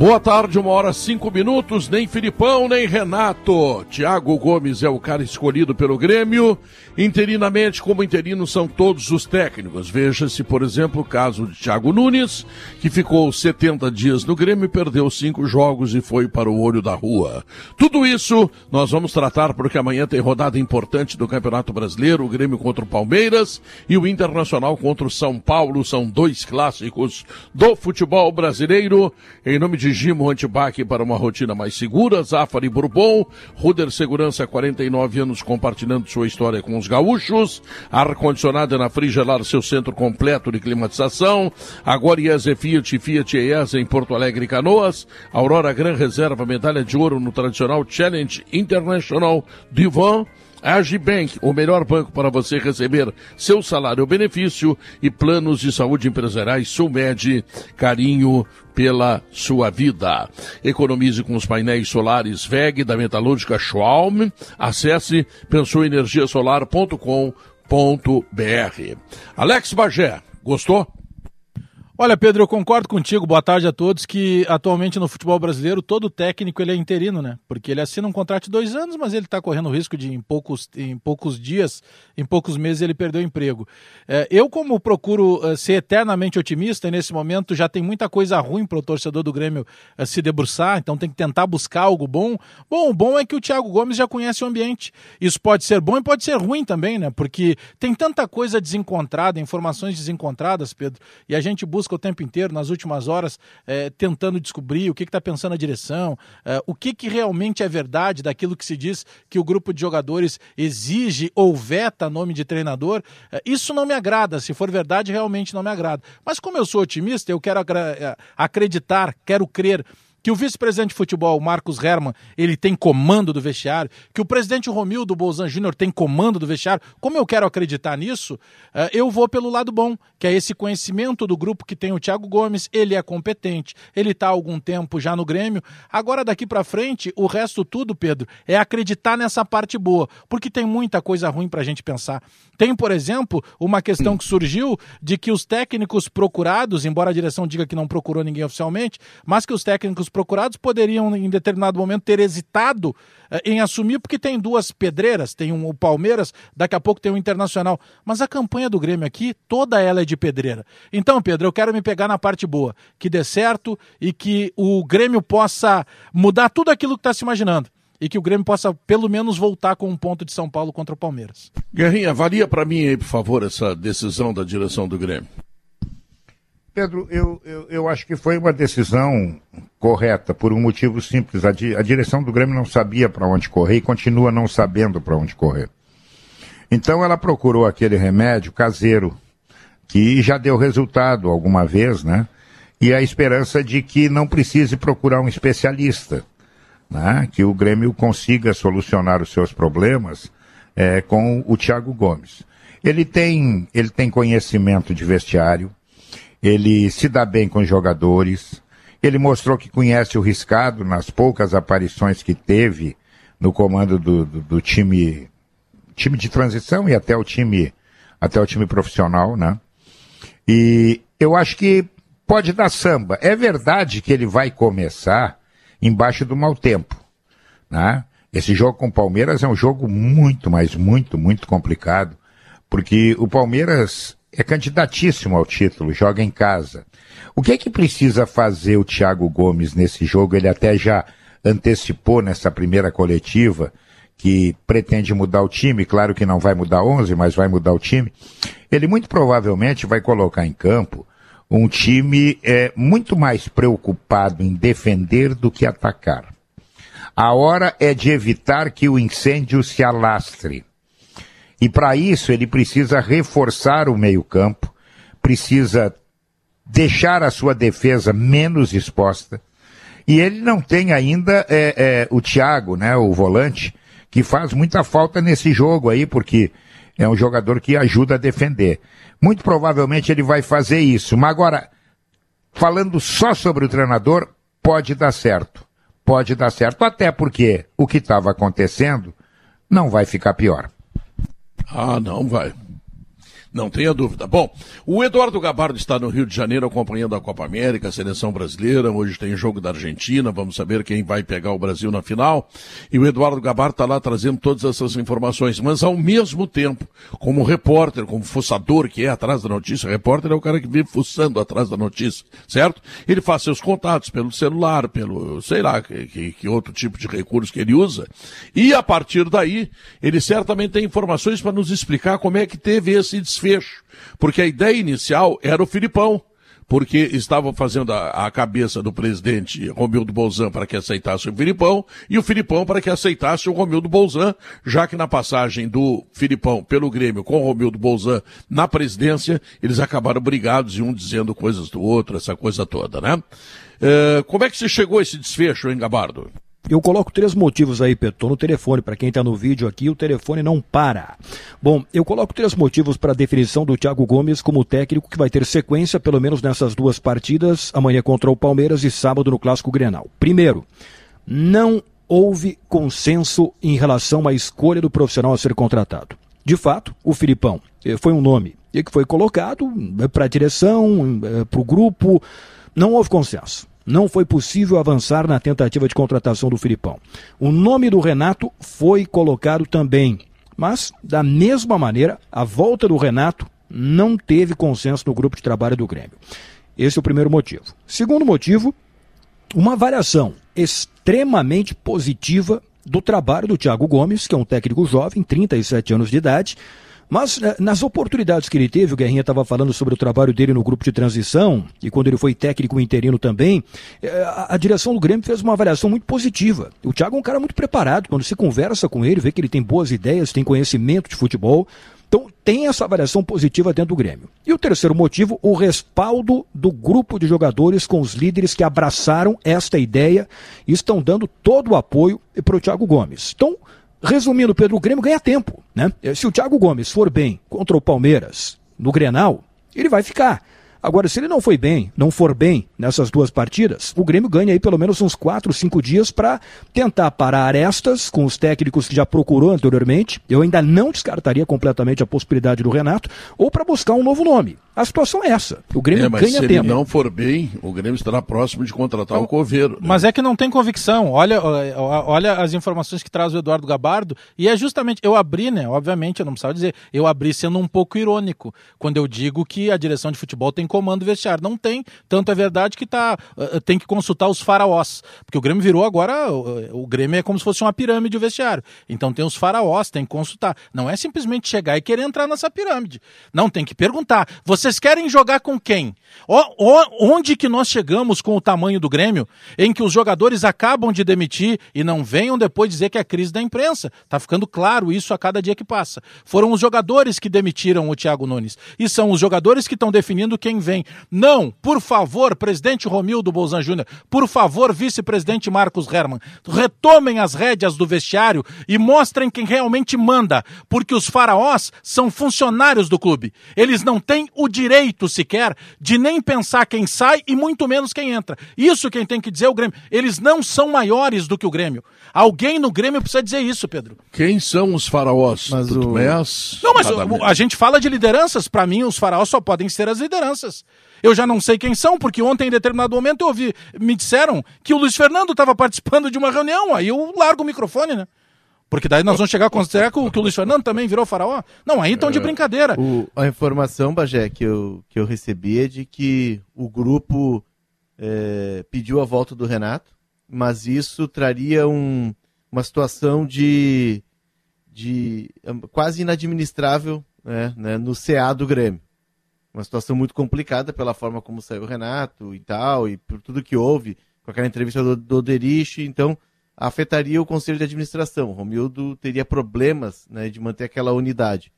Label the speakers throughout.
Speaker 1: Boa tarde, uma hora cinco minutos. Nem Filipão, nem Renato. Tiago Gomes é o cara escolhido pelo Grêmio. Interinamente, como interino, são todos os técnicos. Veja-se, por exemplo, o caso de Thiago Nunes, que ficou 70 dias no Grêmio, perdeu cinco jogos e foi para o olho da rua. Tudo isso nós vamos tratar porque amanhã tem rodada importante do Campeonato Brasileiro, o Grêmio contra o Palmeiras e o Internacional contra o São Paulo. São dois clássicos do futebol brasileiro. Em nome de Gimo Antibac para uma rotina mais segura, Zafari Bourbon, Ruder Segurança, 49 anos compartilhando sua história com os gaúchos, ar-condicionado na Frigelar, seu centro completo de climatização, agora IESE Fiat, Fiat ES em Porto Alegre Canoas, Aurora Gran Reserva, medalha de ouro no tradicional Challenge International Divan, Agibank, o melhor banco para você receber seu salário benefício e planos de saúde empresariais Sulmed, carinho pela sua vida. Economize com os painéis solares VEG da metalúrgica Schwalm. Acesse pensouenergiasolar.com.br. Alex Bagé, gostou?
Speaker 2: Olha, Pedro, eu concordo contigo. Boa tarde a todos. Que atualmente no futebol brasileiro todo técnico ele é interino, né? Porque ele assina um contrato de dois anos, mas ele está correndo o risco de em poucos, em poucos dias, em poucos meses ele perder o emprego. É, eu, como procuro uh, ser eternamente otimista, e nesse momento já tem muita coisa ruim para o torcedor do Grêmio uh, se debruçar, então tem que tentar buscar algo bom. Bom, o bom é que o Thiago Gomes já conhece o ambiente. Isso pode ser bom e pode ser ruim também, né? Porque tem tanta coisa desencontrada, informações desencontradas, Pedro, e a gente busca o tempo inteiro, nas últimas horas, é, tentando descobrir o que está pensando a direção, é, o que, que realmente é verdade daquilo que se diz que o grupo de jogadores exige ou veta nome de treinador. É, isso não me agrada. Se for verdade, realmente não me agrada. Mas como eu sou otimista, eu quero acreditar, quero crer que o vice-presidente de futebol, Marcos Herman, ele tem comando do vestiário, que o presidente Romildo Bolzan Júnior tem comando do vestiário, como eu quero acreditar nisso, eh, eu vou pelo lado bom, que é esse conhecimento do grupo que tem o Thiago Gomes, ele é competente, ele está há algum tempo já no Grêmio, agora daqui para frente, o resto tudo, Pedro, é acreditar nessa parte boa, porque tem muita coisa ruim para a gente pensar. Tem, por exemplo, uma questão que surgiu de que os técnicos procurados, embora a direção diga que não procurou ninguém oficialmente, mas que os técnicos procurados poderiam, em determinado momento, ter hesitado eh, em assumir, porque tem duas pedreiras, tem um, o Palmeiras, daqui a pouco tem o Internacional. Mas a campanha do Grêmio aqui, toda ela é de pedreira. Então, Pedro, eu quero me pegar na parte boa, que dê certo e que o Grêmio possa mudar tudo aquilo que está se imaginando e que o Grêmio possa pelo menos voltar com um ponto de São Paulo contra o Palmeiras.
Speaker 1: Guerrinha, avalia para mim aí, por favor, essa decisão da direção do Grêmio.
Speaker 3: Pedro, eu, eu, eu, acho que foi uma decisão correta, por um motivo simples. A, di, a direção do Grêmio não sabia para onde correr e continua não sabendo para onde correr. Então ela procurou aquele remédio caseiro, que já deu resultado alguma vez, né? E a esperança de que não precise procurar um especialista, né? Que o Grêmio consiga solucionar os seus problemas é, com o Thiago Gomes. Ele tem, ele tem conhecimento de vestiário, ele se dá bem com os jogadores, ele mostrou que conhece o riscado nas poucas aparições que teve no comando do, do, do time, time de transição e até o time, até o time profissional, né? E eu acho que pode dar samba. É verdade que ele vai começar embaixo do mau tempo, né? Esse jogo com o Palmeiras é um jogo muito, mas muito, muito complicado, porque o Palmeiras é candidatíssimo ao título, joga em casa. O que é que precisa fazer o Thiago Gomes nesse jogo? Ele até já antecipou nessa primeira coletiva que pretende mudar o time, claro que não vai mudar 11, mas vai mudar o time. Ele muito provavelmente vai colocar em campo um time é, muito mais preocupado em defender do que atacar. A hora é de evitar que o incêndio se alastre. E para isso ele precisa reforçar o meio-campo, precisa deixar a sua defesa menos exposta. E ele não tem ainda é, é, o Thiago, né, o volante, que faz muita falta nesse jogo aí, porque É um jogador que ajuda a defender. Muito provavelmente ele vai fazer isso. Mas agora, falando só sobre o treinador, pode dar certo. Pode dar certo, até porque o que estava acontecendo não vai ficar pior.
Speaker 1: Ah, não vai. Não tenha dúvida. Bom, o Eduardo Gabardo está no Rio de Janeiro acompanhando a Copa América, a seleção brasileira. Hoje tem jogo da Argentina, vamos saber quem vai pegar o Brasil na final. E o Eduardo Gabardo está lá trazendo todas essas informações. Mas ao mesmo tempo, como repórter, como fuçador que é atrás da notícia, repórter é o cara que vive fuçando atrás da notícia, certo? Ele faz seus contatos pelo celular, pelo, sei lá, que, que outro tipo de recurso que ele usa. E a partir daí, ele certamente tem informações para nos explicar como é que teve esse desfile desfecho. Porque a ideia inicial era o Filipão, porque estava fazendo a, a, cabeça do presidente Romildo Bolzan para que aceitasse o Filipão e o Filipão para que aceitasse o Romildo Bolzan, já que na passagem do Filipão pelo Grêmio com o Romildo Bolzan na presidência, eles acabaram brigados e um dizendo coisas do outro, essa coisa toda, né? Uh, como é que se chegou a esse desfecho, hein, Gabardo?
Speaker 4: Eu coloco três motivos aí, Pedro. Tô no telefone. Para quem está no vídeo aqui, o telefone não para. Bom, eu coloco três motivos para a definição do Thiago Gomes como técnico que vai ter sequência, pelo menos nessas duas partidas, amanhã contra o Palmeiras e sábado no Clássico Grenal. Primeiro, não houve consenso em relação à escolha do profissional a ser contratado. De fato, o Filipão eh, foi um nome que foi colocado eh, para a direção, eh, para o grupo. Não houve consenso não foi possível avançar na tentativa de contratação do Filipão. O nome do Renato foi colocado também, mas, da mesma maneira, a volta do Renato não teve consenso no grupo de trabalho do Grêmio. Esse é o primeiro motivo. Segundo motivo, uma variação extremamente positiva do trabalho do Thiago Gomes, que é um técnico jovem, 37 anos de idade, mas né, nas oportunidades que ele teve, o Guerrinha estava falando sobre o trabalho dele no grupo de transição, e quando ele foi técnico interino também, é, a, a, direção do Grêmio fez uma avaliação muito positiva. O Thiago é um cara muito preparado, quando se conversa com ele, vê que ele tem boas ideias, tem conhecimento de futebol. Então tem essa avaliação positiva dentro do Grêmio. E o terceiro motivo, o respaldo do grupo de jogadores com os líderes que abraçaram esta ideia e estão dando todo o apoio para o Thiago Gomes. Então, Resumindo, Pedro, o Grêmio ganha tempo, né? Se o Thiago Gomes for bem contra o Palmeiras no Grenal, ele vai ficar. Agora, se ele não foi bem, não for bem nessas duas partidas, o Grêmio ganha aí pelo menos uns 4, 5 dias para tentar parar arestas com os técnicos que já procurou anteriormente. Eu ainda não descartaria completamente a possibilidade do Renato, ou para buscar um novo nome. A situação é essa. O Grêmio é, mas ganha
Speaker 1: se
Speaker 4: tempo.
Speaker 1: Se ele não for bem, o Grêmio estará próximo de contratar o Coveiro. Né?
Speaker 2: Mas é que não tem convicção. Olha, olha as informações que traz o Eduardo Gabardo. E é justamente, eu abri, né? Obviamente, eu não precisava dizer, eu abri sendo um pouco irônico, quando eu digo que a direção de futebol tem comando vestiário. Não tem, tanto é verdade que tá, uh, tem que consultar os faraós. Porque o Grêmio virou agora, o, o Grêmio é como se fosse uma pirâmide o vestiário. Então tem os faraós, tem que consultar. Não é simplesmente chegar e querer entrar nessa pirâmide. Não, tem que perguntar. Vocês querem jogar com quem? Onde que nós chegamos com o tamanho do Grêmio, em que os jogadores acabam de demitir e não venham depois dizer que é crise da imprensa? Tá ficando claro isso a cada dia que passa. Foram os jogadores que demitiram o Thiago Nunes. E são os jogadores que estão definindo quem vem. Não, por favor, presidente Romildo Bolzan Júnior, por favor, vice-presidente Marcos Herman, retomem as rédeas do vestiário e mostrem quem realmente manda, porque os faraós são funcionários do clube. Eles não têm o direito sequer de nem pensar quem sai e muito menos quem entra. Isso quem tem que dizer é o Grêmio. Eles não são maiores do que o Grêmio. Alguém no Grêmio precisa dizer isso, Pedro.
Speaker 1: Quem são os faraós?
Speaker 2: Mas o... Não, mas o, a gente fala de lideranças. Para mim, os faraós só podem ser as lideranças. Eu já não sei quem são, porque ontem, em determinado momento, eu ouvi, me disseram que o Luiz Fernando estava participando de uma reunião. Aí eu largo o microfone, né? Porque daí nós vamos chegar a considerar que o, que o Luiz Fernando também virou faraó? Não, aí estão de é. brincadeira.
Speaker 5: O, a informação, Bagé, que eu, que eu recebi é de que o grupo é, pediu a volta do Renato, mas isso traria um, uma situação de, de quase inadministrável né, né, no CA do Grêmio uma situação muito complicada pela forma como saiu o Renato e tal, e por tudo que houve, com aquela entrevista do, do Derich, então afetaria o conselho de administração. Romildo teria problemas né, de manter aquela unidade.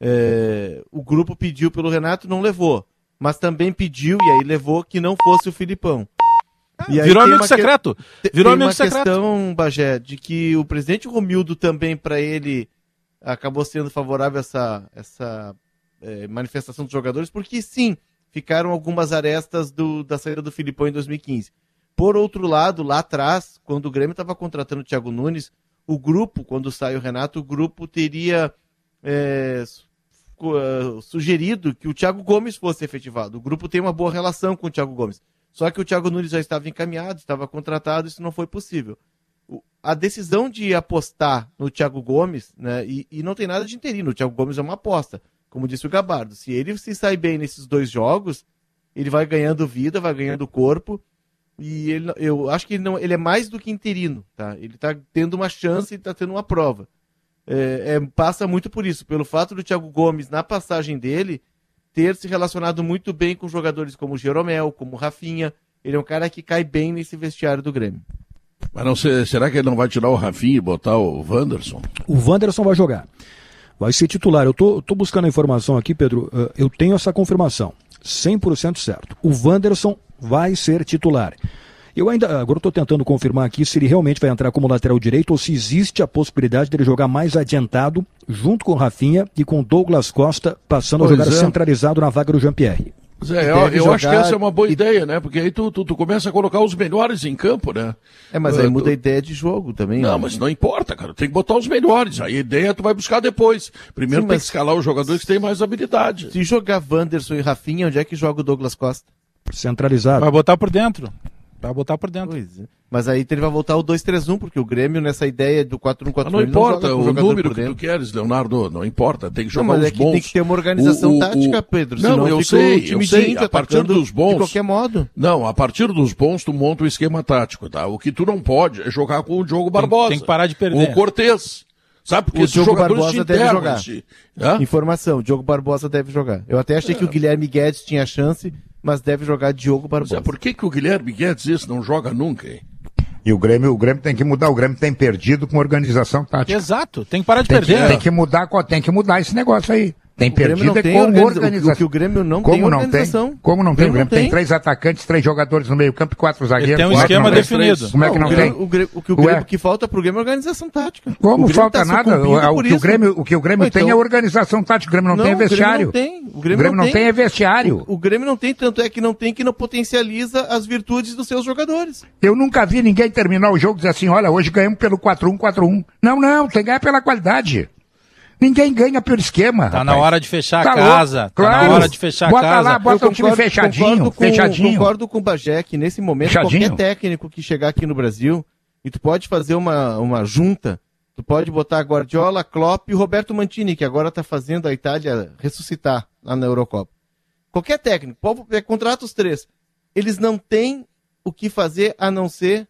Speaker 5: É, o grupo pediu pelo Renato, não levou. Mas também pediu, e aí levou, que não fosse o Filipão.
Speaker 2: E Virou amigo secreto.
Speaker 5: Que... Virou tem amigo uma secreto. questão, Bagé, de que o presidente Romildo também, para ele acabou sendo favorável essa, essa é, manifestação dos jogadores, porque sim, ficaram algumas arestas do, da saída do Filipão em 2015. Por outro lado, lá atrás, quando o Grêmio estava contratando o Thiago Nunes, o grupo, quando sai o Renato, o grupo teria é, sugerido que o Thiago Gomes fosse efetivado. O grupo tem uma boa relação com o Thiago Gomes. Só que o Thiago Nunes já estava encaminhado, estava contratado, isso não foi possível. A decisão de apostar no Thiago Gomes, né, e, e não tem nada de interino, o Thiago Gomes é uma aposta como disse o Gabardo, se ele se sai bem nesses dois jogos, ele vai ganhando vida, vai ganhando corpo. E ele, eu acho que ele, não, ele é mais do que interino, tá? Ele está tendo uma chance e está tendo uma prova. É, é, passa muito por isso, pelo fato do Thiago Gomes, na passagem dele, ter se relacionado muito bem com jogadores como o Jeromel, como o Rafinha. Ele é um cara que cai bem nesse vestiário do Grêmio.
Speaker 1: Mas não será que ele não vai tirar o Rafinha e botar o Wanderson?
Speaker 4: O Wanderson vai jogar vai ser titular. Eu tô, tô buscando a informação aqui, Pedro. Uh, eu tenho essa confirmação. 100% certo. O Wanderson vai ser titular. Eu ainda, agora estou tentando confirmar aqui se ele realmente vai entrar como lateral direito ou se existe a possibilidade dele jogar mais adiantado, junto com o Rafinha e com Douglas Costa, passando pois a jogar é. centralizado na vaga do Jean-Pierre.
Speaker 1: Zé, eu, eu acho que essa é uma boa e... ideia, né? Porque aí tu, tu, tu, começa a colocar os melhores em campo, né?
Speaker 5: É, mas aí uh, muda tu... a ideia de jogo também.
Speaker 1: Não, né? mas não importa, cara. Tem que botar os melhores. Aí a ideia tu vai buscar depois. Primeiro Sim, tem mas... que escalar os jogadores que têm mais habilidade.
Speaker 5: Se jogar Wanderson e Rafinha, onde é que joga o Douglas Costa?
Speaker 4: Centralizado.
Speaker 2: Vai botar por dentro. Vai botar por dentro.
Speaker 5: Pois é. Mas aí ele vai voltar o 2-3-1, porque o Grêmio, nessa ideia do 4-1-4-1,
Speaker 1: não importa não o número que tu queres, Leonardo, não importa, tem que jogar não, mas é que bons.
Speaker 5: tem que ter uma organização o, o, tática, Pedro.
Speaker 1: Não, eu sei, eu sei, a partir dos bons... De
Speaker 5: qualquer modo.
Speaker 1: Não, a partir dos bons tu monta o um esquema tático, tá? O que tu não pode é jogar com o Diogo Barbosa.
Speaker 2: Tem, tem que parar de perder.
Speaker 1: O Cortez. Sabe, porque
Speaker 5: o Diogo Barbosa deve jogar. Informação, Diogo Barbosa deve jogar. Eu até achei é. que o Guilherme Guedes tinha chance, mas deve jogar Diogo Barbosa. Mas
Speaker 1: é, por que, que o Guilherme Guedes isso não joga nunca, hein?
Speaker 3: E o Grêmio, o Grêmio tem que mudar, o Grêmio tem perdido com organização tática.
Speaker 2: Exato, tem que parar de
Speaker 3: tem
Speaker 2: perder.
Speaker 3: Que, tem que mudar, tem que mudar esse negócio aí. Tem
Speaker 5: o
Speaker 3: perdido
Speaker 5: é organiza... organização. O que o Grêmio não
Speaker 3: Como
Speaker 5: tem
Speaker 3: não organização. Tem? Como não tem? O Grêmio tem. tem três atacantes, três jogadores no meio campo e quatro zagueiros.
Speaker 2: Ele tem um
Speaker 3: quatro,
Speaker 2: esquema definido.
Speaker 3: Como é que não,
Speaker 5: não
Speaker 3: tem?
Speaker 5: O, Grêmio, o que, o, Grêmio, que falta pro Grêmio é organização tática.
Speaker 3: Como falta tá nada? O, o, que o Grêmio, o que o Grêmio então... tem é organização tática. O Grêmio não, não tem vestiário.
Speaker 5: O Grêmio não tem.
Speaker 3: O Grêmio, Grêmio não, tem. tem é vestiário.
Speaker 5: O, Grêmio não tem, tanto é que não tem que não potencializa as virtudes dos seus jogadores.
Speaker 3: Eu nunca vi ninguém terminar o jogo e dizer assim, olha, hoje ganhamos pelo 4-1, 4-1. Não, não, tem que ganhar pela qualidade. Ninguém ganha pelo esquema.
Speaker 2: Tá
Speaker 3: rapaz.
Speaker 2: na hora de fechar tá a casa. Claro. Tá na hora de fechar
Speaker 3: bota
Speaker 2: a casa.
Speaker 3: Lá, bota o um time fechadinho.
Speaker 5: Concordo com,
Speaker 3: fechadinho.
Speaker 5: concordo com o Bagé que nesse momento fechadinho. qualquer técnico que chegar aqui no Brasil e tu pode fazer uma, uma junta, tu pode botar Guardiola, Klopp e Roberto Mantini, que agora está fazendo a Itália ressuscitar lá na Eurocopa. Qualquer técnico, pode, é, contrata os três. Eles não têm o que fazer a não ser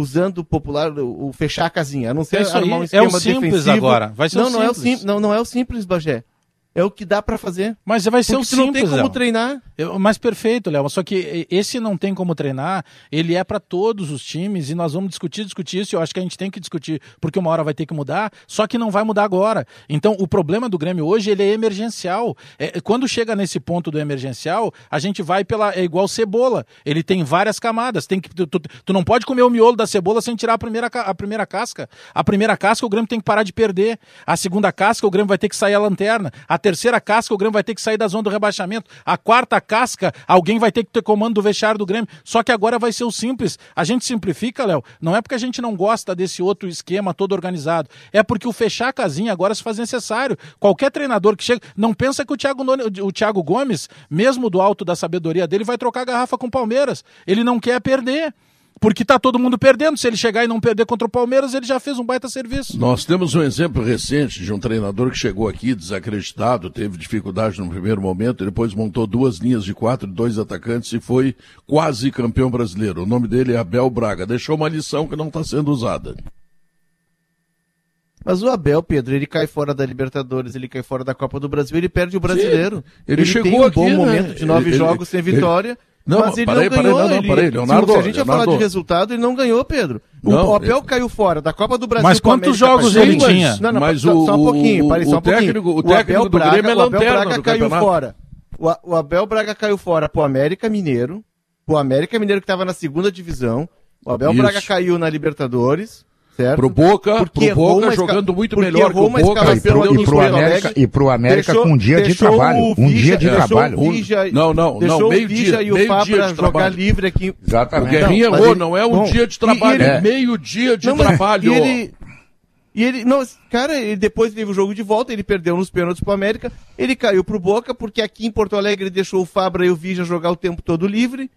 Speaker 5: usando popular, o, o fechar a casinha, a não ser
Speaker 2: é armar um esquema é o simples defensivo. agora. Vai ser
Speaker 5: não,
Speaker 2: o
Speaker 5: não
Speaker 2: simples.
Speaker 5: é o simples. Não, não é o simples, Bagé. É o que dá para fazer.
Speaker 2: Mas vai ser
Speaker 5: Porque
Speaker 2: o simples. não
Speaker 5: tem como
Speaker 2: Léo.
Speaker 5: treinar.
Speaker 2: Eu, mas perfeito, Léo. Só que esse não tem como treinar. Ele é para todos os times e nós vamos discutir, discutir isso. Eu acho que a gente tem que discutir porque uma hora vai ter que mudar. Só que não vai mudar agora. Então o problema do Grêmio hoje ele é emergencial. É, quando chega nesse ponto do emergencial, a gente vai pela é igual cebola. Ele tem várias camadas. Tem que tu, tu, tu não pode comer o miolo da cebola sem tirar a primeira a primeira casca. A primeira casca o Grêmio tem que parar de perder. A segunda casca o Grêmio vai ter que sair a lanterna. A terceira casca o Grêmio vai ter que sair da zona do rebaixamento. A quarta casca, alguém vai ter que ter comando do vestiário do Grêmio. Só que agora vai ser o simples. A gente simplifica, Léo, não é porque a gente não gosta desse outro esquema todo organizado. É porque o fechar a casinha agora se faz necessário. Qualquer treinador que chega, não pensa que o Thiago, o Thiago Gomes, mesmo do alto da sabedoria dele, vai trocar garrafa com o Palmeiras. Ele não quer perder porque tá todo mundo perdendo. Se ele chegar e não perder contra o Palmeiras, ele já fez um baita serviço.
Speaker 1: Nós temos um exemplo recente de um treinador que chegou aqui desacreditado, teve dificuldade no primeiro momento, depois montou duas linhas de quatro, dois atacantes e foi quase campeão brasileiro. O nome dele é Abel Braga. Deixou uma lição que não está sendo usada.
Speaker 5: Mas o Abel, Pedro, ele cai fora da Libertadores, ele cai fora da Copa do Brasil, ele perde o brasileiro. Sim,
Speaker 1: ele, ele, chegou tem um
Speaker 5: aqui,
Speaker 1: bom
Speaker 5: né? momento de nove ele, jogos sem vitória. Ele
Speaker 1: não, mas ele parei, não ganhou. Parei, não, parei, Leonardo,
Speaker 5: se a gente ia falar de resultado, ele não ganhou, Pedro. O não, Opel ele... caiu fora da Copa do Brasil.
Speaker 2: Mas quantos jogos ele tinha?
Speaker 5: Não, não,
Speaker 1: mas
Speaker 5: só,
Speaker 1: o,
Speaker 5: só um pouquinho, parei, só um
Speaker 1: técnico, pouquinho. O o do Braga, Grêmio é lanterna
Speaker 5: Abel Braga caiu campeonato. fora. O, o Abel Braga caiu fora pro América Mineiro, pro América Mineiro que estava na segunda divisão. O Abel Isso. Braga caiu na Libertadores, certo?
Speaker 1: Pro Boca,
Speaker 5: Porque
Speaker 1: pro Boca jogando muito melhor que o Boca.
Speaker 3: E pro, e pro América, e pro América
Speaker 5: Deixou-
Speaker 3: com um dia de trabalho.
Speaker 5: o
Speaker 3: Um dia de trabalho.
Speaker 5: o
Speaker 1: Não, não,
Speaker 5: deixou
Speaker 1: não,
Speaker 5: o
Speaker 1: meio dia,
Speaker 5: e o
Speaker 1: meio
Speaker 5: Fabra
Speaker 1: dia de
Speaker 5: jogar
Speaker 1: trabalho.
Speaker 5: livre aqui.
Speaker 1: O
Speaker 3: Exatamente.
Speaker 1: Guerrinha
Speaker 5: Não, mas
Speaker 1: errou, não é um dia de trabalho, é
Speaker 5: ele-
Speaker 1: meio dia de trabalho.
Speaker 5: E ele, não, cara, ele depois teve o jogo de volta, ele perdeu nos pênaltis pro América, ele caiu pro Boca, porque aqui em Porto Alegre deixou o Fabra e o Vija jogar o tempo todo livre,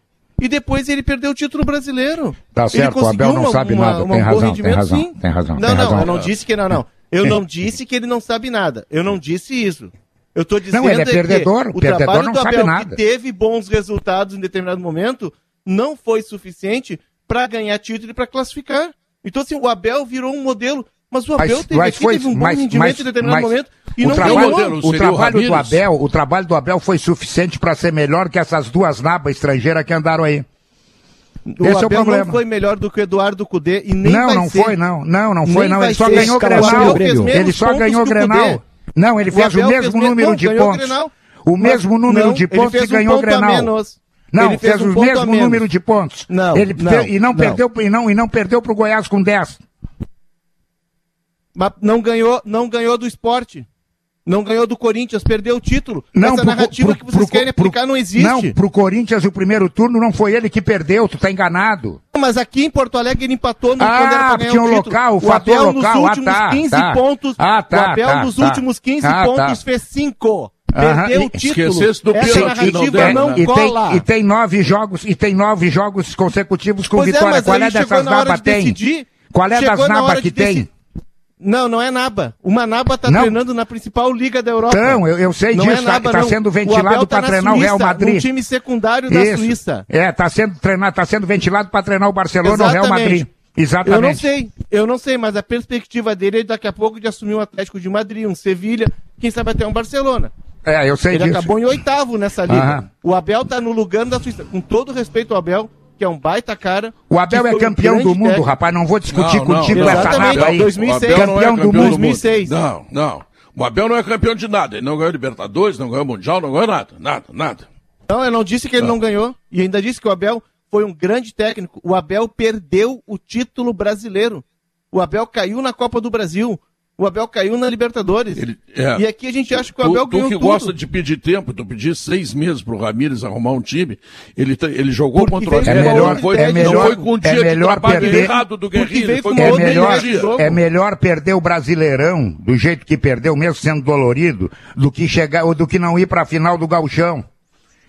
Speaker 5: e depois ele perdeu o título brasileiro.
Speaker 3: Tá certo, o Abel não sabe nada,
Speaker 5: um
Speaker 3: tem razão, tem
Speaker 5: rendimento,
Speaker 3: razão,
Speaker 5: sim.
Speaker 3: tem razão,
Speaker 5: Não,
Speaker 3: tem
Speaker 5: não,
Speaker 3: razão.
Speaker 5: eu não disse que não, não. Eu não disse que ele não sabe nada. Eu não disse isso. Eu tô dizendo
Speaker 3: Não, ele é
Speaker 5: que
Speaker 3: perdedor, o
Speaker 5: o
Speaker 3: perdedor
Speaker 5: trabalho
Speaker 3: não
Speaker 5: do
Speaker 3: sabe
Speaker 5: Abel,
Speaker 3: nada.
Speaker 5: que teve bons resultados em determinado momento, não foi suficiente para ganhar título e para classificar. Então, assim, o Abel virou um modelo, mas o Abel
Speaker 3: Mas,
Speaker 5: teve,
Speaker 3: mas
Speaker 5: aqui,
Speaker 3: foi,
Speaker 5: teve um bom
Speaker 3: mas,
Speaker 5: rendimento
Speaker 3: mas,
Speaker 5: em determinado momento e
Speaker 3: o
Speaker 5: não
Speaker 3: trabalho, o
Speaker 1: seria
Speaker 3: trabalho
Speaker 1: o
Speaker 3: do? Abel, o trabalho do Abel foi suficiente para ser melhor que essas duas nabas estrangeiras que andaram aí.
Speaker 5: O
Speaker 3: Esse é o
Speaker 5: Abel
Speaker 3: problema.
Speaker 5: não foi melhor do que o Eduardo Cudê e nem
Speaker 3: não,
Speaker 5: vai
Speaker 3: não
Speaker 5: ser.
Speaker 3: foi não, não, não foi
Speaker 5: Nem
Speaker 3: não, ele só
Speaker 5: ser.
Speaker 3: ganhou o Grenal.
Speaker 5: Fez
Speaker 3: Ele só ganhou o
Speaker 5: o.
Speaker 3: Grenal. Não, ele
Speaker 5: O
Speaker 3: fez o
Speaker 5: Abel
Speaker 3: mesmo
Speaker 5: fez me-
Speaker 3: número
Speaker 5: não,
Speaker 3: de
Speaker 5: ganhou o
Speaker 3: pontos.
Speaker 5: Grenal.
Speaker 3: O mesmo número
Speaker 5: não,
Speaker 3: de pontos
Speaker 5: fez
Speaker 3: e
Speaker 5: um
Speaker 3: ganhou o
Speaker 5: ponto
Speaker 3: Grenal. Não,
Speaker 5: Ele
Speaker 3: fez,
Speaker 5: fez um
Speaker 3: o mesmo número de pontos.
Speaker 5: Não,
Speaker 3: ele
Speaker 5: não,
Speaker 3: fe- e não,
Speaker 5: não.
Speaker 3: perdeu e não e não perdeu pro Goiás com 10.
Speaker 5: Mas não ganhou, não ganhou do esporte. Não ganhou do Corinthians, perdeu o título.
Speaker 3: Não,
Speaker 5: Essa
Speaker 3: pro-
Speaker 5: narrativa
Speaker 3: pro-
Speaker 5: que vocês
Speaker 3: pro-
Speaker 5: querem
Speaker 3: pro-
Speaker 5: aplicar não existe.
Speaker 3: Não, pro Corinthians o primeiro turno não foi ele que perdeu, tu tá enganado.
Speaker 5: Mas aqui em Porto Alegre ele empatou no
Speaker 3: Ah,
Speaker 5: quando era pra ganhar
Speaker 3: tinha
Speaker 5: o
Speaker 3: um local, o
Speaker 5: o Abel
Speaker 3: local, ah,
Speaker 5: nos últimos
Speaker 3: tá,
Speaker 5: 15
Speaker 3: tá.
Speaker 5: pontos.
Speaker 3: Ah, tá,
Speaker 5: o Abel
Speaker 3: tá,
Speaker 5: nos
Speaker 3: tá.
Speaker 5: últimos 15
Speaker 3: Ah,
Speaker 5: pontos
Speaker 3: tá.
Speaker 5: fez 5.
Speaker 3: Aham,
Speaker 5: Perdeu
Speaker 3: e-
Speaker 5: o título.
Speaker 1: esquecesse do
Speaker 5: Essa
Speaker 1: pênalti, não
Speaker 5: narrativa
Speaker 1: deu,
Speaker 5: não,
Speaker 1: né?
Speaker 3: e,
Speaker 5: cola.
Speaker 3: tem, e tem nove jogos e tem nove jogos consecutivos com
Speaker 5: Pois é,
Speaker 3: vitória.
Speaker 5: mas
Speaker 3: Qual é dessas
Speaker 5: de
Speaker 3: tem?
Speaker 5: decidir.
Speaker 3: Qual é
Speaker 5: Chegou
Speaker 3: das nabas
Speaker 5: de
Speaker 3: que tem?
Speaker 5: Não, não é Naba. Uma Naba tá
Speaker 3: Não.
Speaker 5: treinando na principal liga da Europa.
Speaker 3: Então, eu, eu sei
Speaker 5: Não
Speaker 3: disso,
Speaker 5: é Naba,
Speaker 3: tá, sendo
Speaker 5: O
Speaker 3: ventilado
Speaker 5: tá
Speaker 3: para
Speaker 5: na
Speaker 3: treinar o Real
Speaker 5: Suíça,
Speaker 3: Madrid.
Speaker 5: num time secundário da
Speaker 3: Isso.
Speaker 5: Suíça.
Speaker 3: É, tá sendo treinado, tá sendo ventilado para treinar o Barcelona ou o Real. Madrid. Exatamente.
Speaker 5: Eu não sei, eu não sei, mas a perspectiva dele é daqui a pouco de assumir um Atlético de Madrid, um Sevilha, quem sabe até um Barcelona.
Speaker 3: É, eu sei
Speaker 5: Ele
Speaker 3: disso.
Speaker 5: acabou em oitavo nessa liga.
Speaker 3: Aham.
Speaker 5: O Abel tá no lugar da Suíça. Com todo respeito ao Abel, que é um baita cara.
Speaker 3: O Abel é
Speaker 5: um
Speaker 3: campeão do mundo,
Speaker 5: técnico.
Speaker 3: rapaz. Não vou discutir
Speaker 1: Não, não,
Speaker 3: contigo
Speaker 1: não.
Speaker 3: essa nada aí.
Speaker 5: 2006.
Speaker 1: O Abel não é
Speaker 3: Campeão do
Speaker 1: campeão
Speaker 3: mundo.
Speaker 5: 2006.
Speaker 1: Não, não. O Abel não é campeão de nada. Ele não ganhou Libertadores, não ganhou Mundial, não ganhou nada. Nada, nada.
Speaker 5: Não, eu não disse que ele não ganhou. E ainda disse que o Abel foi um grande técnico. O Abel perdeu o título brasileiro. O Abel caiu na Copa do Brasil. O Abel caiu na Libertadores.
Speaker 1: Ele- é.
Speaker 5: E aqui a gente acha que o
Speaker 1: Tu,
Speaker 5: Abel
Speaker 1: tu
Speaker 5: ganhou
Speaker 1: que
Speaker 5: tudo.
Speaker 1: gosta de pedir tempo, tu pedir seis meses pro Ramires arrumar um time, ele, te- ele jogou
Speaker 5: Porque
Speaker 1: contra o
Speaker 5: veio
Speaker 3: É melhor-
Speaker 1: não foi,
Speaker 3: é
Speaker 1: não
Speaker 3: melhor-
Speaker 1: foi com
Speaker 3: é
Speaker 1: dia de
Speaker 3: melhor perder-
Speaker 1: errado do
Speaker 5: veio
Speaker 1: foi
Speaker 3: É melhor, é melhor perder o Brasileirão do jeito que perdeu, mesmo sendo dolorido, do que chegar ou do que não ir para a final do Gauchão.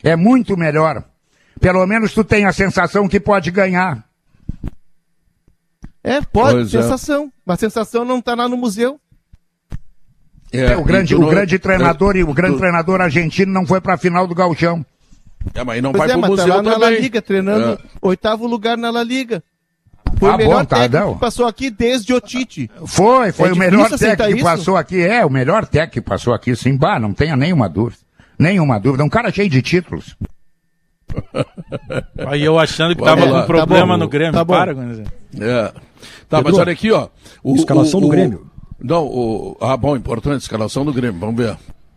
Speaker 3: É muito melhor. Pelo menos tu tem a sensação que pode ganhar.
Speaker 5: É, pode,
Speaker 1: Pois é.
Speaker 5: sensação. Mas a sensação não tá lá no museu.
Speaker 1: É,
Speaker 3: o grande,
Speaker 1: e tu
Speaker 3: o grande treinador
Speaker 1: é,
Speaker 3: e o grande
Speaker 1: tu-
Speaker 3: treinador argentino não foi para a final do Gauchão.
Speaker 1: É, mas aí não
Speaker 5: Pois
Speaker 1: vai
Speaker 5: é,
Speaker 1: pro
Speaker 5: mas tá lá na La. Liga, treinando
Speaker 1: É.
Speaker 5: oitavo lugar na La Liga. Foi
Speaker 3: Ah,
Speaker 5: o melhor
Speaker 3: bom, tá,
Speaker 5: técnico
Speaker 3: não.
Speaker 5: que passou aqui desde o Tite.
Speaker 3: Foi, foi
Speaker 5: É
Speaker 3: o melhor técnico que passou aqui. É, o melhor técnico que passou aqui, sim. Bah, não tenha nenhuma dúvida. Nenhuma dúvida. Um cara cheio de títulos.
Speaker 2: Aí eu achando que
Speaker 1: Vamos
Speaker 2: tava
Speaker 1: lá.
Speaker 2: com problema
Speaker 1: Tá bom.
Speaker 2: no Grêmio.
Speaker 5: Tá bom.
Speaker 2: Para.
Speaker 1: É. Tá, mas
Speaker 4: Pedro,
Speaker 1: olha aqui, ó. O-
Speaker 4: escalação
Speaker 1: o-
Speaker 4: do
Speaker 1: o-
Speaker 4: Grêmio.
Speaker 1: Não, o, ah, bom, importante, escalação do Grêmio, vamos ver.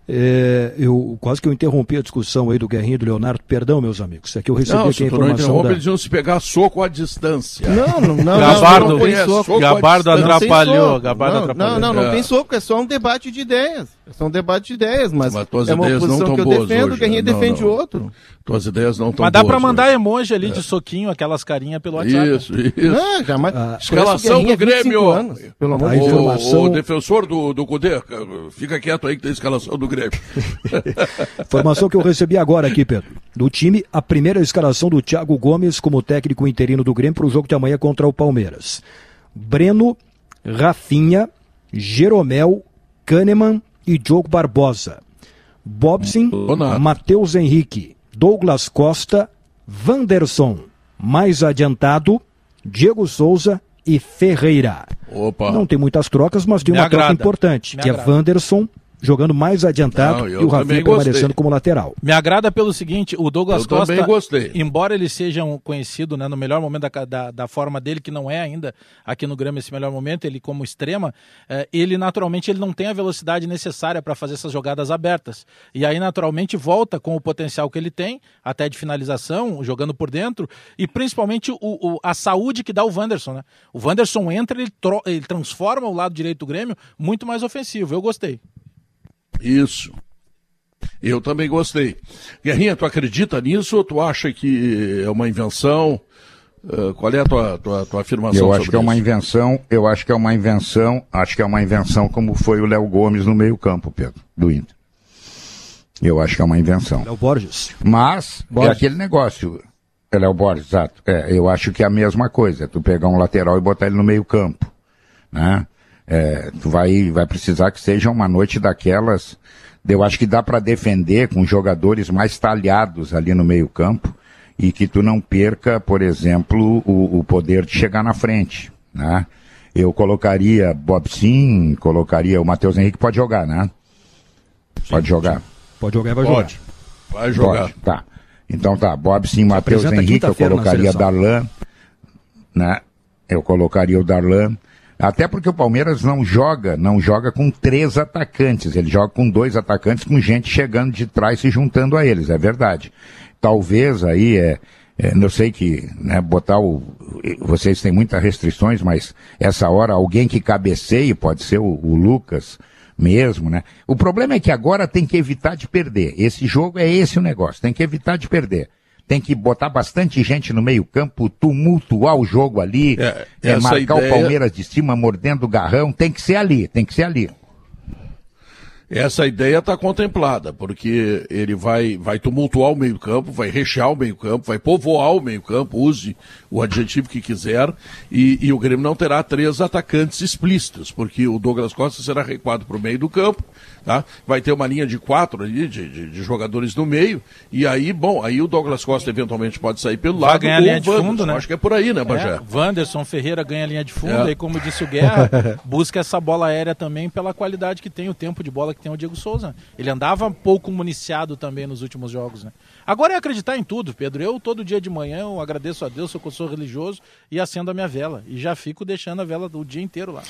Speaker 4: É, eu quase que eu interrompi a discussão aí do Guerrinho e do Leonardo. Perdão, meus amigos. É que eu recebi
Speaker 1: Não,
Speaker 4: aqui a
Speaker 1: não
Speaker 4: informação
Speaker 1: interrompe,
Speaker 4: da...
Speaker 1: eles iam se pegar soco à dista
Speaker 5: Não, não, não.
Speaker 2: Gabardo,
Speaker 5: não, não,
Speaker 2: Gabardo
Speaker 1: distância.
Speaker 5: Não tem
Speaker 2: atrapalhou. Gabardo
Speaker 5: não,
Speaker 2: atrapalhou.
Speaker 5: Não, não, não
Speaker 1: É.
Speaker 5: tem soco, é só um debate de ideias. É só um debate de ideias, mas,
Speaker 1: Mas tuas
Speaker 5: é uma
Speaker 1: ideias não
Speaker 5: posição
Speaker 1: tão
Speaker 5: que eu defendo,
Speaker 1: hoje,
Speaker 5: o Guerrinha
Speaker 1: né? Não,
Speaker 5: defende
Speaker 1: não.
Speaker 5: outro.
Speaker 1: Tuas ideias não estão
Speaker 2: Mas dá pra
Speaker 1: hoje.
Speaker 2: mandar emoji ali de soquinho, aquelas carinhas pelo WhatsApp.
Speaker 1: Isso, isso.
Speaker 5: Não, jamais.
Speaker 4: Ah,
Speaker 1: Escalação do
Speaker 5: Guerrinha há 25
Speaker 1: Grêmio.
Speaker 5: anos, pelo amor de Deus.
Speaker 1: o defensor do, do Cudê, fica quieto aí que tem escalação do Grêmio.
Speaker 4: Informação que eu recebi agora aqui, Pedro. Do time, a primeira escalação do Thiago Gomes como técnico interino do Grêmio para o jogo de amanhã contra o Palmeiras. Breno, Rafinha, Jeromel, Kahneman e Diogo Barbosa. Bobson. Matheus Henrique, Douglas Costa, Vanderson, mais adiantado, Diego Souza e Ferreira.
Speaker 1: Opa.
Speaker 4: Não tem muitas trocas, mas tem
Speaker 2: Me
Speaker 4: uma troca importante,
Speaker 2: Me
Speaker 4: que
Speaker 2: agrada.
Speaker 4: é Vanderson jogando mais adiantado
Speaker 1: Não,
Speaker 4: e o Rafinha permanecendo como lateral.
Speaker 2: Me agrada pelo seguinte, o Douglas
Speaker 1: Eu
Speaker 2: Costa, embora ele seja um conhecido né, no melhor momento da, da, da forma dele, que não é ainda aqui no Grêmio esse melhor momento, ele como extrema, eh, ele naturalmente ele não tem a velocidade necessária para fazer essas jogadas abertas. E aí naturalmente volta com o potencial que ele tem, até de finalização, jogando por dentro, e principalmente o, o- a saúde que dá o Wanderson. Né? O Wanderson entra, ele, tro- ele transforma o lado direito do Grêmio muito mais ofensivo. Eu gostei.
Speaker 1: Isso. Eu também gostei. Guerrinha, tu acredita nisso ou tu acha que é uma invenção? Uh, qual é a tua, tua, tua afirmação
Speaker 3: Eu acho que é uma
Speaker 1: isso?
Speaker 3: invenção, eu acho que é uma invenção, acho que é uma invenção como foi o Léo Gomes no meio-campo, Pedro, do Inter. Eu acho que é uma invenção.
Speaker 4: Léo Borges.
Speaker 3: Mas
Speaker 4: Borges.
Speaker 3: é aquele negócio. É Léo Borges, exato. É, eu acho que é a mesma coisa. é Tu pegar um lateral e botar ele no meio-campo. Né? É, tu vai, vai precisar que seja uma noite daquelas. Eu acho que dá para defender com jogadores mais talhados ali no meio-campo e que tu não perca, por exemplo, o, o poder de chegar na frente. Né? Eu colocaria Bob Sim, colocaria o Matheus Henrique pode jogar, né? pode jogar.
Speaker 4: Pode jogar e vai
Speaker 1: Pode. Vai jogar.
Speaker 3: Pode, tá. Então tá, Bob sim, Matheus Henrique, eu colocaria. Darlan, né? Eu colocaria o Darlan. Até porque o Palmeiras não joga, não joga com três atacantes, ele joga com dois atacantes, com gente chegando de trás se juntando a eles, é verdade. Talvez aí é, é, eu sei que né, botar o. Vocês têm muitas restrições, mas essa hora alguém que cabeceie pode ser o, o Lucas mesmo, né? O problema é que agora tem que evitar de perder. Esse jogo é esse o negócio, tem que evitar de perder. Tem que botar bastante gente no meio-campo, tumultuar o jogo ali,
Speaker 1: É,
Speaker 3: é, marcar
Speaker 1: ideia-
Speaker 3: o Palmeiras de cima mordendo o garrão, tem que ser ali, tem que ser ali.
Speaker 1: Essa ideia está contemplada, porque ele vai, vai tumultuar o meio-campo, vai rechear o meio-campo, vai povoar o meio-campo, use o adjetivo que quiser, e, e o Grêmio não terá três atacantes explícitos, porque o Douglas Costa será recuado para o meio do campo, tá? vai ter uma linha de quatro ali, de, de- de jogadores no meio, e aí, bom, aí o Douglas Costa eventualmente pode sair pelo
Speaker 2: Vai
Speaker 1: lado,
Speaker 2: ganhar a
Speaker 1: ou
Speaker 2: linha de fundo, né?
Speaker 1: Acho que é por aí, né, Bajé?
Speaker 2: É, Wanderson Ferreira ganha a linha de fundo,
Speaker 1: É.
Speaker 2: e como disse o Guerra, busca essa bola aérea também pela qualidade que tem, o tempo de bola que tem o Diego Souza. Ele andava um pouco municiado também nos últimos jogos, né? Agora é acreditar em tudo, Pedro. Eu, todo dia de manhã, eu agradeço a Deus, eu sou religioso, e acendo a minha vela. E já fico deixando a vela o dia inteiro lá.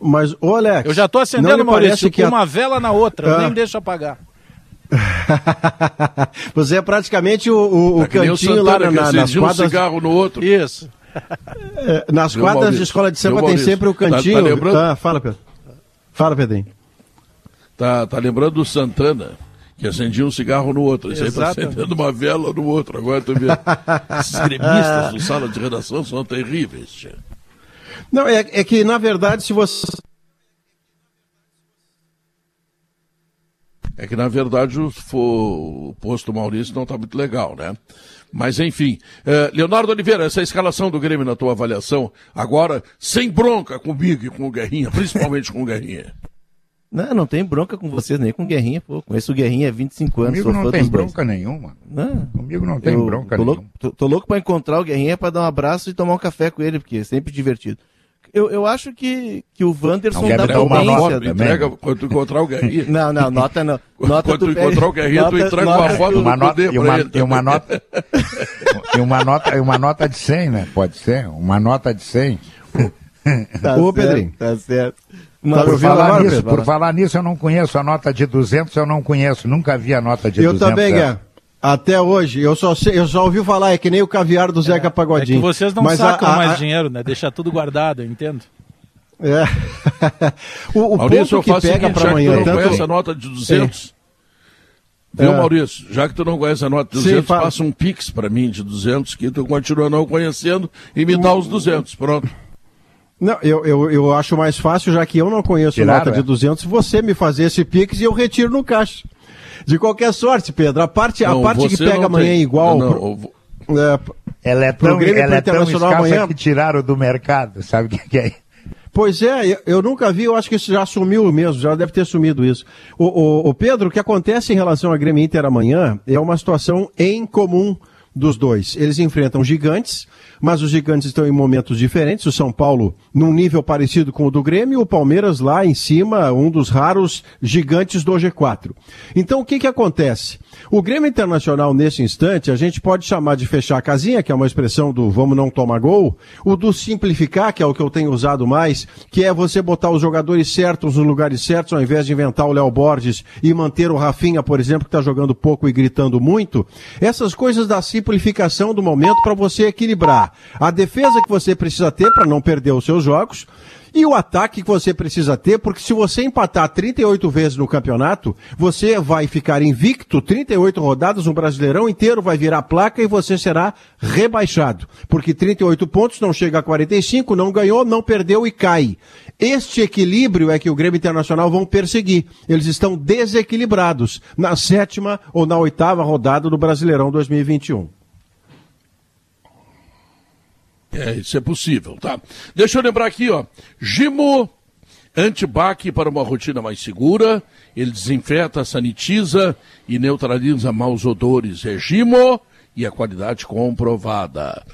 Speaker 6: Mas, ô Alex.
Speaker 2: Eu já tô
Speaker 6: não
Speaker 2: acendendo, Maurício,
Speaker 6: parece que
Speaker 2: com
Speaker 6: a-
Speaker 2: uma vela na outra,
Speaker 6: Ah.
Speaker 2: nem deixo apagar.
Speaker 6: Você é praticamente o, o, o
Speaker 1: É que nem o
Speaker 6: cantinho lá na,
Speaker 1: que
Speaker 6: nas
Speaker 1: acendia um
Speaker 6: quadras.
Speaker 1: cigarro no outro.
Speaker 2: Isso.
Speaker 6: eh, Nas
Speaker 1: Viu,
Speaker 6: quadras
Speaker 1: Maurício?
Speaker 6: de escola de samba tem sempre o
Speaker 1: Tá- tá
Speaker 6: cantinho.
Speaker 1: lembrando?
Speaker 6: Ah, fala, Pedro. Fala, Pedrinho.
Speaker 1: Tá, tá lembrando do Santana, que acendia um cigarro no outro. Esse aí tá acendendo uma vela no outro. Agora tu vê. Esses gremistas do sala de redação são terríveis. tia.
Speaker 6: Não, é, é que, na verdade, se você.
Speaker 1: É que, na verdade, o, o posto Maurício não tá muito legal, né? Mas, enfim. Eh, Leonardo Oliveira, essa escalação do Grêmio na tua avaliação, agora sem bronca comigo e com o Guerrinha, principalmente com o Guerrinha.
Speaker 5: Não, não tem bronca com vocês, nem com o Guerrinha, pô. Conheço o Guerrinha há 25 anos,
Speaker 3: Comigo
Speaker 5: sou
Speaker 3: não tem
Speaker 5: dos dois.
Speaker 3: bronca nenhuma.
Speaker 5: Não,
Speaker 3: Comigo não tem
Speaker 5: eu
Speaker 3: bronca
Speaker 5: tô
Speaker 3: nenhuma.
Speaker 5: louco, tô, tô louco pra encontrar o Guerrinha pra dar um abraço e tomar um café com ele, porque é sempre divertido. Eu, eu acho que, que o Wanderson
Speaker 3: Não
Speaker 5: dá
Speaker 3: uma
Speaker 5: potência.
Speaker 3: nota
Speaker 1: Entrega,
Speaker 3: também,
Speaker 1: entrega quando tu encontrar o Guerrinha.
Speaker 5: Não, não, nota não. Nota
Speaker 1: Quando tu
Speaker 5: pede-
Speaker 1: encontrar o Guerrinha, tu entrega uma foto
Speaker 5: tu-
Speaker 1: do
Speaker 3: Uma nota, e uma,
Speaker 1: ele
Speaker 3: e uma nota e uma nota e uma nota de 100, né? Pode ser, uma nota de 100.
Speaker 5: Tá
Speaker 6: Ô,
Speaker 5: certo,
Speaker 6: Pedrinho.
Speaker 5: Tá certo. Mas,
Speaker 3: Por falar,
Speaker 6: agora,
Speaker 3: nisso,
Speaker 6: Pedro?
Speaker 3: por falar nisso, eu não conheço a nota de 200, eu não conheço, nunca vi a nota de
Speaker 6: Eu
Speaker 3: 200.
Speaker 6: também,
Speaker 3: é.
Speaker 6: Guerra. Até hoje, eu só, sei, eu só ouvi falar, é que nem o caviar do Zeca
Speaker 2: É
Speaker 6: Pagodinho.
Speaker 2: que vocês não
Speaker 6: Mas
Speaker 2: sacam
Speaker 6: a- a-
Speaker 2: mais
Speaker 6: a-
Speaker 2: dinheiro, né? Deixa tudo guardado, eu entendo.
Speaker 6: É. o o
Speaker 1: Maurício, eu
Speaker 6: ponto que pega para
Speaker 1: já que tu
Speaker 6: amanhã,
Speaker 1: não
Speaker 6: tanto...
Speaker 1: conhece a nota de 200, viu,
Speaker 6: É.
Speaker 1: Maurício? Já que tu não conhece a nota de
Speaker 6: Sim,
Speaker 1: 200,
Speaker 6: fala.
Speaker 1: passa um pix pra mim de 200, que tu continua não conhecendo, e me dá os 200, pronto.
Speaker 6: Não, eu, eu, eu acho mais fácil, já que eu não conheço
Speaker 3: Tiraram,
Speaker 6: nota de
Speaker 3: é?
Speaker 6: 200, você me fazer esse pix e eu retiro no caixa. De qualquer sorte, Pedro, a parte, a
Speaker 1: Não,
Speaker 6: parte que pega
Speaker 1: não
Speaker 6: amanhã
Speaker 1: tem.
Speaker 6: é igual.
Speaker 1: Não,
Speaker 6: pro-
Speaker 1: eu
Speaker 6: é,
Speaker 3: Ela é tão, ela é tão
Speaker 6: Internacional
Speaker 3: escassa
Speaker 6: amanhã-
Speaker 3: que tiraram do mercado, sabe o que, que é?
Speaker 6: Pois é, eu, eu nunca vi, eu acho que isso já sumiu mesmo, já deve ter sumido isso. O, o- o Pedro, o que acontece em relação a Grêmio Inter amanhã é uma situação em comum dos dois. Eles enfrentam gigantes, mas os gigantes estão em momentos diferentes. O São Paulo num nível parecido com o do Grêmio, o Palmeiras lá em cima, um dos raros gigantes do G4. Então o que que acontece? O Grêmio Internacional nesse instante, a gente pode chamar de fechar a casinha, que é uma expressão do vamos não tomar gol, o do simplificar, que é o que eu tenho usado mais, que é você botar os jogadores certos nos lugares certos, ao invés de inventar o Léo Borges e manter o Rafinha, por exemplo, que está jogando pouco e gritando muito. Essas coisas da simplificação do momento para você equilibrar a defesa que você precisa ter para não perder os seus jogos e o ataque que você precisa ter, porque se você empatar 38 vezes no campeonato, você vai ficar invicto 38 rodadas, o Brasileirão inteiro vai virar placa e você será rebaixado. Porque 38 pontos não chega a 45, não ganhou, não perdeu e cai. Este equilíbrio é que o Grêmio Internacional vão perseguir. Eles estão desequilibrados na sétima ou na oitava rodada do Brasileirão 2021.
Speaker 1: É, isso é possível, tá? Deixa eu lembrar aqui, ó. Gimo antibac para uma rotina mais segura. Ele desinfeta, sanitiza e neutraliza maus odores. É Gimo e a qualidade comprovada.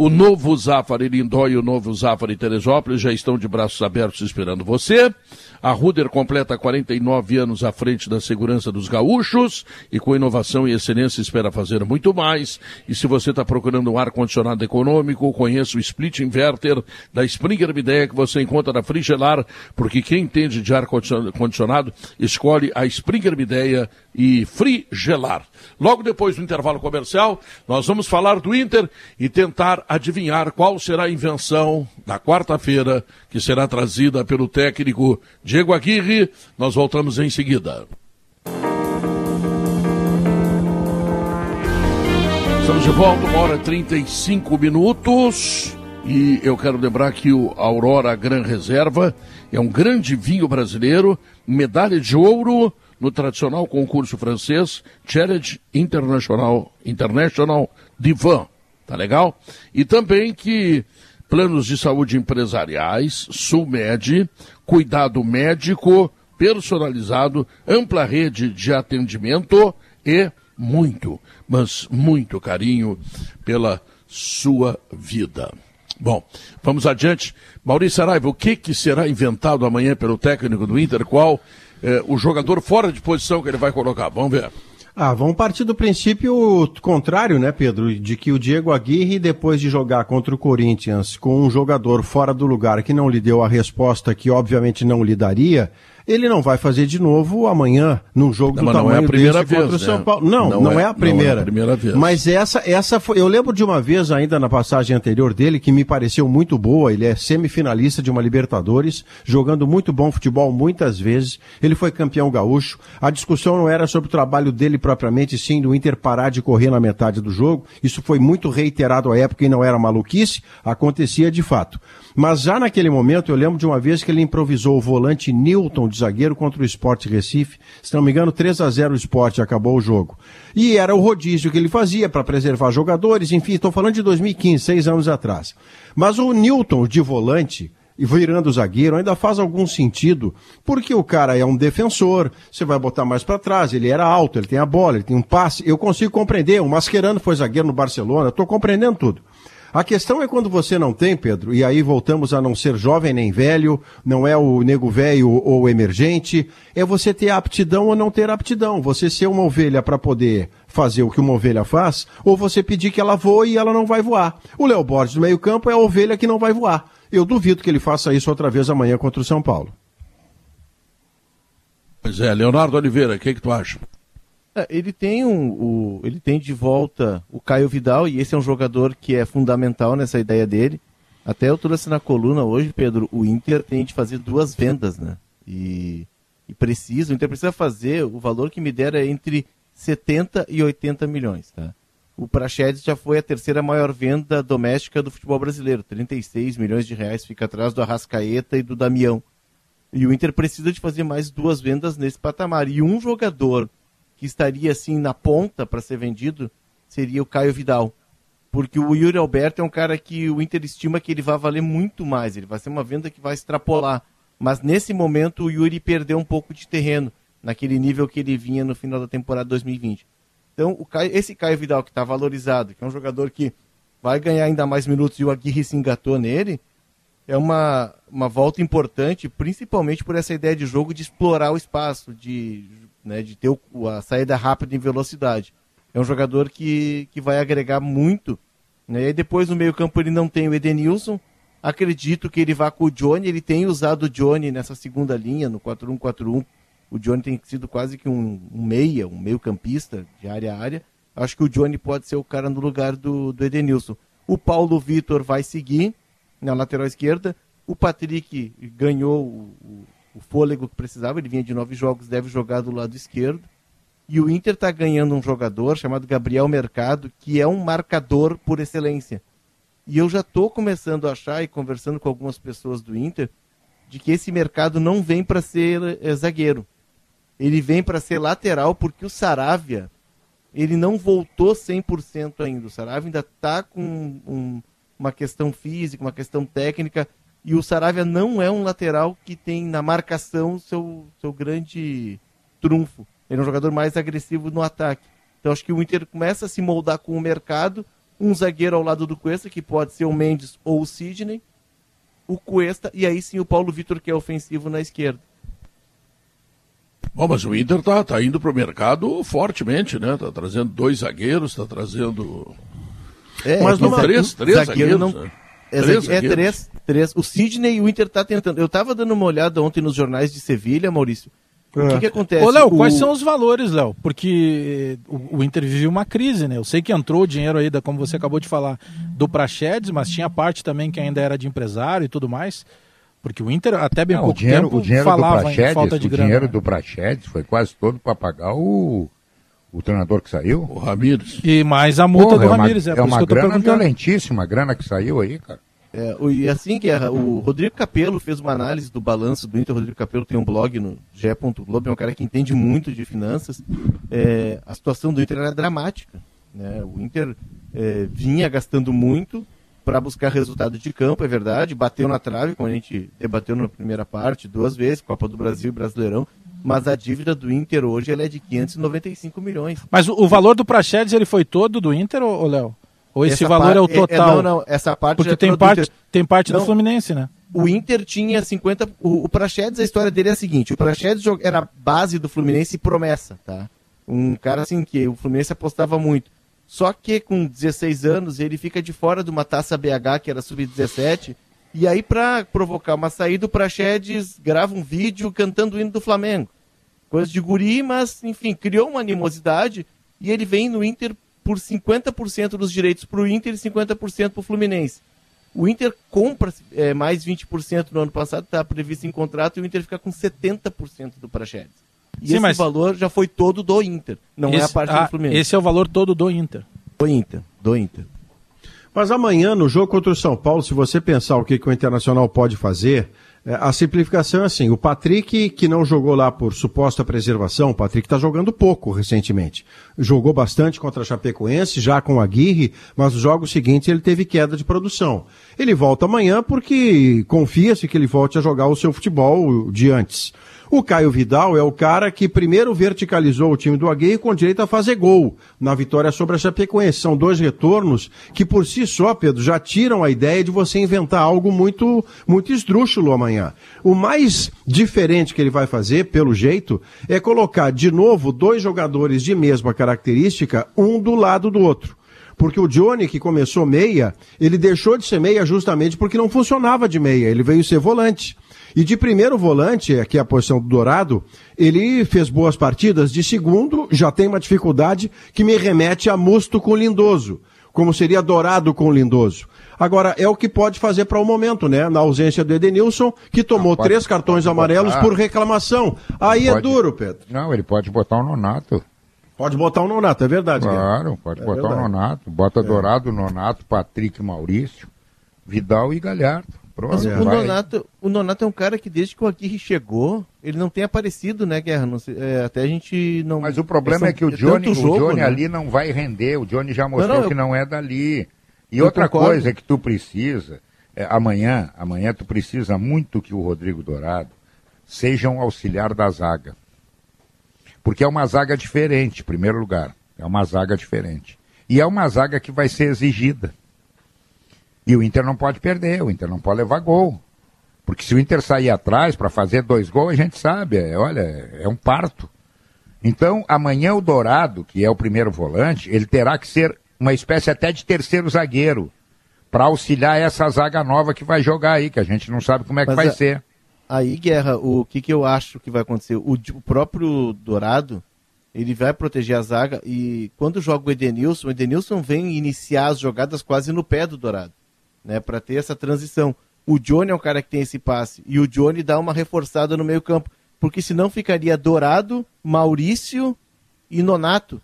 Speaker 1: O novo Zafari Lindó e o novo Zafari Teresópolis já estão de braços abertos esperando você. A Ruder completa 49 anos à frente da segurança dos gaúchos e com inovação e excelência espera fazer muito mais. E se você está procurando um ar-condicionado econômico, conheça o Split Inverter da Springer Ideia que você encontra na Frigelar, porque quem entende de ar-condicionado escolhe a Springer Ideia e Frigelar. Logo depois do intervalo comercial, nós vamos falar do Inter e tentar adivinhar qual será a invenção da quarta-feira que será trazida pelo técnico Diego Aguirre. Nós voltamos em seguida. Estamos de volta, uma hora e 35 minutos. E eu quero lembrar que o Aurora Gran Reserva é um grande vinho brasileiro, medalha de ouro no tradicional concurso francês Challenge International, International Divan. Tá legal? E também que planos de saúde empresariais, Sulmed, cuidado médico personalizado, ampla rede de atendimento e muito, mas muito carinho pela sua vida. Bom, vamos adiante. Maurício Araiva, o que, que será inventado amanhã pelo técnico do Inter? Qual eh, o jogador fora de posição que ele vai colocar? Vamos ver.
Speaker 6: Ah, vamos partir do princípio contrário, né, Pedro? De que o Diego Aguirre, depois de jogar contra o Corinthians com um jogador fora do lugar que não lhe deu a resposta que obviamente não lhe daria, ele não vai fazer de novo amanhã num jogo
Speaker 1: Não,
Speaker 6: do
Speaker 1: mas não é a
Speaker 6: tamanho
Speaker 1: primeira
Speaker 6: desse contra
Speaker 1: vez,
Speaker 6: o São
Speaker 1: né?
Speaker 6: Paulo. Não,
Speaker 1: Não
Speaker 6: não,
Speaker 1: é-
Speaker 6: é, a
Speaker 1: não é a
Speaker 6: primeira.
Speaker 1: primeira vez.
Speaker 6: Mas essa, essa foi. Eu lembro de uma vez ainda na passagem anterior dele que me pareceu muito boa. Ele é semifinalista de uma Libertadores, jogando muito bom futebol muitas vezes. Ele foi campeão gaúcho. A discussão não era sobre o trabalho dele propriamente, sim do Inter parar de correr na metade do jogo. Isso foi muito reiterado à época e não era maluquice. Acontecia de fato. Mas já naquele momento, eu lembro de uma vez que ele improvisou o volante Newton de zagueiro contra o Sport Recife. Se não me engano, 3 a 0 o Sport acabou o jogo. E era o rodízio que ele fazia para preservar jogadores, enfim, estou falando de 2015, seis anos atrás. Mas o Newton de volante, e virando zagueiro ainda faz algum sentido, porque o cara é um defensor, você vai botar mais para trás, ele era alto, ele tem a bola, ele tem um passe, eu consigo compreender, o Mascherano foi zagueiro no Barcelona, estou compreendendo tudo. A questão é quando você não tem, Pedro, e aí voltamos a não ser jovem nem velho, não é o nego velho ou emergente, é você ter aptidão ou não ter aptidão. Você ser uma ovelha para poder fazer o que uma ovelha faz, ou você pedir que ela voe e ela não vai voar. O Léo Borges do meio-campo é a ovelha que não vai voar. Eu duvido que ele faça isso outra vez amanhã contra o São Paulo.
Speaker 1: Pois é, Leonardo Oliveira, o que, que tu acha?
Speaker 5: É, Ele tem, um, o, ele tem de volta o Caio Vidal, e esse é um jogador que é fundamental nessa ideia dele. Até eu trouxe na coluna hoje, Pedro, o Inter tem de fazer duas vendas, né? E, e precisa, o Inter precisa fazer, o valor que me dera é entre 70 e 80 milhões, tá? O Praxedes já foi a terceira maior venda doméstica do futebol brasileiro, 36 milhões de reais, fica atrás do Arrascaeta e do Damião. E o Inter precisa de fazer mais duas vendas nesse patamar. E um jogador que estaria assim na ponta para ser vendido seria o Caio Vidal. Porque o Yuri Alberto é um cara que o Inter estima que ele vai valer muito mais, ele vai ser uma venda que vai extrapolar. Mas nesse momento o Yuri perdeu um pouco de terreno naquele nível que ele vinha no final da temporada 2020. Então, Caio, esse Caio Vidal que está valorizado, que é um jogador que vai ganhar ainda mais minutos e o Aguirre se engatou nele, é uma, uma volta importante, principalmente por essa ideia de jogo de explorar o espaço, de, né, de ter o, a saída rápida em velocidade. É um jogador que, que vai agregar muito. Né? E depois no meio campo ele não tem o Edenilson. Acredito que ele vá com o Johnny. Ele tem usado o Johnny nessa segunda linha, no 4-1-4-1. O Johnny tem sido quase que um, um meia, um meio campista de área a área. Acho que o Johnny pode ser o cara no lugar do, do Edenilson. O Paulo Vitor vai seguir na lateral esquerda. O Patrick ganhou o, o, fôlego que precisava. Ele vinha de nove jogos, deve jogar do lado esquerdo. E o Inter está ganhando um jogador chamado Gabriel Mercado, que é um marcador por excelência. E eu já estou começando a achar, e conversando com algumas pessoas do Inter, de que esse mercado não vem para ser é, zagueiro. Ele vem para ser lateral, porque o Saravia, ele não voltou 100% ainda. O Saravia ainda está com um, uma questão física, uma questão técnica, e o Saravia não é um lateral que tem na marcação seu, seu grande trunfo. Ele é um jogador mais agressivo no ataque. Então acho que o Inter começa a se moldar com o mercado. Um zagueiro ao lado do Cuesta, que pode ser o Mendes ou o Sidney. O Cuesta e aí sim o Paulo Vitor, que é ofensivo na esquerda.
Speaker 1: Bom, mas o Inter tá, tá indo pro mercado fortemente, né? Tá trazendo dois zagueiros, tá trazendo.
Speaker 5: É,
Speaker 1: mas não, três, três
Speaker 5: zagueiro
Speaker 1: zagueiros.
Speaker 5: não...
Speaker 1: né?
Speaker 5: É,
Speaker 1: Três
Speaker 5: é
Speaker 1: zagueiros.
Speaker 5: três, três. O Sidney, o Inter tá tentando. Eu tava dando uma olhada ontem nos jornais de Sevilha, Maurício. O que, que acontece?
Speaker 2: Ô, Léo,
Speaker 5: O-
Speaker 2: quais são os valores, Léo? Porque eh, o, o Inter vive uma crise, né? Eu sei que entrou o dinheiro aí, da, como você acabou de falar, do Praxedes, mas tinha parte também que ainda era de empresário e tudo mais. Porque o Inter, até bem
Speaker 3: Não, o
Speaker 2: pouco
Speaker 3: dinheiro,
Speaker 2: tempo,
Speaker 3: o dinheiro do
Speaker 2: falava em
Speaker 3: Praxedes,
Speaker 2: falta de
Speaker 3: o
Speaker 2: grana.
Speaker 3: dinheiro
Speaker 2: né?
Speaker 3: do Praxedes foi quase todo para pagar o, o treinador que saiu.
Speaker 1: O Ramires.
Speaker 2: E mais a multa
Speaker 3: Porra,
Speaker 2: do
Speaker 3: é uma,
Speaker 2: Ramires, é,
Speaker 3: é
Speaker 2: por isso
Speaker 3: uma
Speaker 2: que eu tô
Speaker 3: grana violentíssima, a grana que saiu aí, cara.
Speaker 5: É, e assim é, o Rodrigo Capello fez uma análise do balanço do Inter. O Rodrigo Capello tem um blog no ge.globo, é um cara que entende muito de finanças. É, a situação do Inter era dramática. Né? O Inter é, vinha gastando muito para buscar resultado de campo, é verdade. Bateu na trave, como a gente debateu na primeira parte, duas vezes, Copa do Brasil e Brasileirão. Mas a dívida do Inter hoje ela é de 595 milhões.
Speaker 2: Mas o, o valor do Praxedes, ele foi todo do Inter, ô, Léo? Ou esse
Speaker 5: Essa
Speaker 2: valor é o total?
Speaker 5: não, não, essa parte
Speaker 2: Porque
Speaker 5: é
Speaker 2: tem
Speaker 5: do
Speaker 2: parte, tem parte do
Speaker 5: Não.
Speaker 2: Fluminense, né?
Speaker 5: O Inter tinha 50. O, o Praxedes, a história dele é a seguinte: o Praxedes era a base do Fluminense e promessa, tá? Um cara assim que o Fluminense apostava muito. Só que com 16 anos ele fica de fora de uma taça BH, que era sub-17. E aí, pra provocar uma saída, o Praxedes grava um vídeo cantando o hino do Flamengo. Coisa de guri, mas, enfim, criou uma animosidade. E ele vem no Inter por 50% dos direitos para o Inter e 50% para o Fluminense. O Inter compra é, mais 20% no ano passado, está previsto em contrato, e o Inter fica com 70% do Praxedes. E
Speaker 2: Sim,
Speaker 5: esse
Speaker 2: mas-
Speaker 5: valor já foi todo do Inter, não é a
Speaker 2: Esse-
Speaker 5: parte
Speaker 2: ah,
Speaker 5: do Fluminense.
Speaker 2: Esse é o valor todo do Inter.
Speaker 5: Do Inter, do Inter.
Speaker 6: Mas amanhã, no jogo contra o São Paulo, se você pensar o que, que o Internacional pode fazer, a simplificação é assim: o Patrick, que não jogou lá por suposta preservação, o Patrick está jogando pouco recentemente. Jogou bastante contra a Chapecoense, já com a Aguirre, mas nos jogos seguintes ele teve queda de produção. Ele volta amanhã porque confia-se que ele volte a jogar o seu futebol de antes. O Caio Vidal é o cara que primeiro verticalizou o time do Aguirre com direito a fazer gol na vitória sobre a Chapecoense. São dois retornos que por si só, Pedro, já tiram a ideia de você inventar algo muito, muito esdrúxulo amanhã. O mais diferente que ele vai fazer, pelo jeito, é colocar de novo dois jogadores de mesma característica, um do lado do outro. Porque o Johnny, que começou meia, ele deixou de ser meia justamente porque não funcionava de meia, ele veio ser volante. E de primeiro volante, que é a posição do Dourado, ele fez boas partidas. De segundo, já tem uma dificuldade que me remete a Musto com Lindoso, como seria Dourado com Lindoso. Agora, é o que pode fazer para o momento, né? Na ausência do Edenilson, que tomou
Speaker 3: pode-
Speaker 6: três cartões amarelos
Speaker 3: botar.
Speaker 6: por reclamação. Aí é
Speaker 3: Pode.
Speaker 6: duro, Pedro.
Speaker 3: Não, ele pode botar o Nonato.
Speaker 6: Pode botar o Nonato, é verdade.
Speaker 3: Claro, pode
Speaker 6: É
Speaker 3: botar o Nonato. Bota Dourado, Nonato, Patrick, Maurício, Vidal e Galhardo.
Speaker 5: Mas o. Nonato, o Nonato é um cara que desde que o Aguirre chegou, ele não tem aparecido, né, Guerra? Sei- é, até a gente não...
Speaker 3: Mas o problema
Speaker 5: são-
Speaker 3: é que o
Speaker 5: tanto
Speaker 3: Johnny, o
Speaker 5: jogo,
Speaker 3: Johnny
Speaker 5: né?
Speaker 3: ali não vai render. O Johnny já mostrou
Speaker 5: Não, não, eu-
Speaker 3: que não é dali. E
Speaker 5: eu
Speaker 3: outra
Speaker 5: concordo.
Speaker 3: coisa que tu precisa, é, amanhã, amanhã tu precisa muito que o Rodrigo Dourado seja um auxiliar da zaga. Porque é uma zaga diferente, em primeiro lugar. É uma zaga diferente. E é uma zaga que vai ser exigida. E o Inter não pode perder, o Inter não pode levar gol. Porque se o Inter sair atrás para fazer dois gols, a gente sabe, é, olha, é um parto. Então, amanhã o Dourado, que é o primeiro volante, ele terá que ser uma espécie até de terceiro zagueiro para auxiliar essa zaga nova que vai jogar aí, que a gente não sabe como é que
Speaker 5: Mas
Speaker 3: vai
Speaker 5: a-
Speaker 3: ser.
Speaker 5: Aí, Guerra, o que, que eu acho que vai acontecer? O, o próprio Dourado, ele vai proteger a zaga e quando joga o Edenilson, o Edenilson vem iniciar as jogadas quase no pé do Dourado, né, para ter essa transição. O Johnny é um cara que tem esse passe e o Johnny dá uma reforçada no meio campo, porque senão ficaria Dourado, Maurício e Nonato.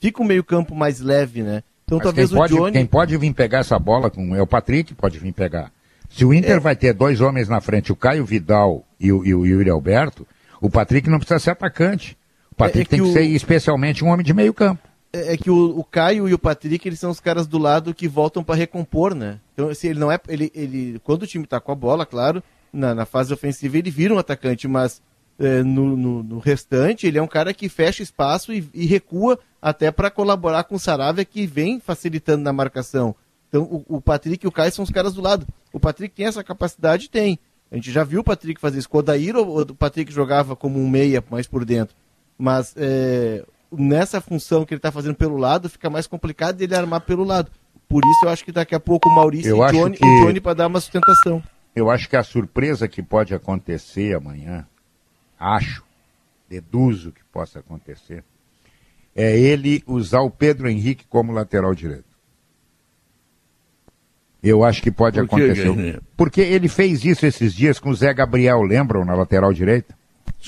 Speaker 5: Fica um meio campo mais leve, né? Então
Speaker 3: Mas
Speaker 5: talvez
Speaker 3: quem,
Speaker 5: o
Speaker 3: pode,
Speaker 5: Johnny...
Speaker 3: quem pode vir pegar essa bola com, é o Patrick, pode vir pegar. Se o
Speaker 5: É.
Speaker 3: Inter vai ter dois homens na frente, o Caio Vidal e o, e o Yuri Alberto, o Patrick não precisa ser atacante. O Patrick
Speaker 5: É- é
Speaker 3: tem
Speaker 5: que
Speaker 3: que
Speaker 5: o-
Speaker 3: ser especialmente um homem de meio campo.
Speaker 5: É é que o, o Caio e o Patrick, eles são os caras do lado que voltam para recompor, né? Então, assim, ele não é. Ele, ele, quando o time tá com a bola, claro, na, na fase ofensiva ele vira um atacante, mas é, no, no, no restante ele é um cara que fecha espaço e, e recua até para colaborar com o Saravia, que vem facilitando na marcação. Então, o, o Patrick e o Caio são os caras do lado. O Patrick tem essa capacidade? Tem. A gente já viu o Patrick fazer isso. O Odair, o o Patrick jogava como um meia mais por dentro. Mas é, nessa função que ele está fazendo pelo lado, fica mais complicado ele armar pelo lado. Por isso eu acho que daqui a pouco o Maurício
Speaker 3: Eu
Speaker 5: e o Johnny,
Speaker 3: que-
Speaker 5: o Johnny para dar uma sustentação.
Speaker 3: Eu acho que a surpresa que pode acontecer amanhã, acho, deduzo que possa acontecer, é ele usar o Pedro Henrique como lateral direito. Eu acho que pode
Speaker 1: Por que,
Speaker 3: acontecer. Porque ele fez isso esses dias com o Zé Gabriel, lembram, na lateral direita?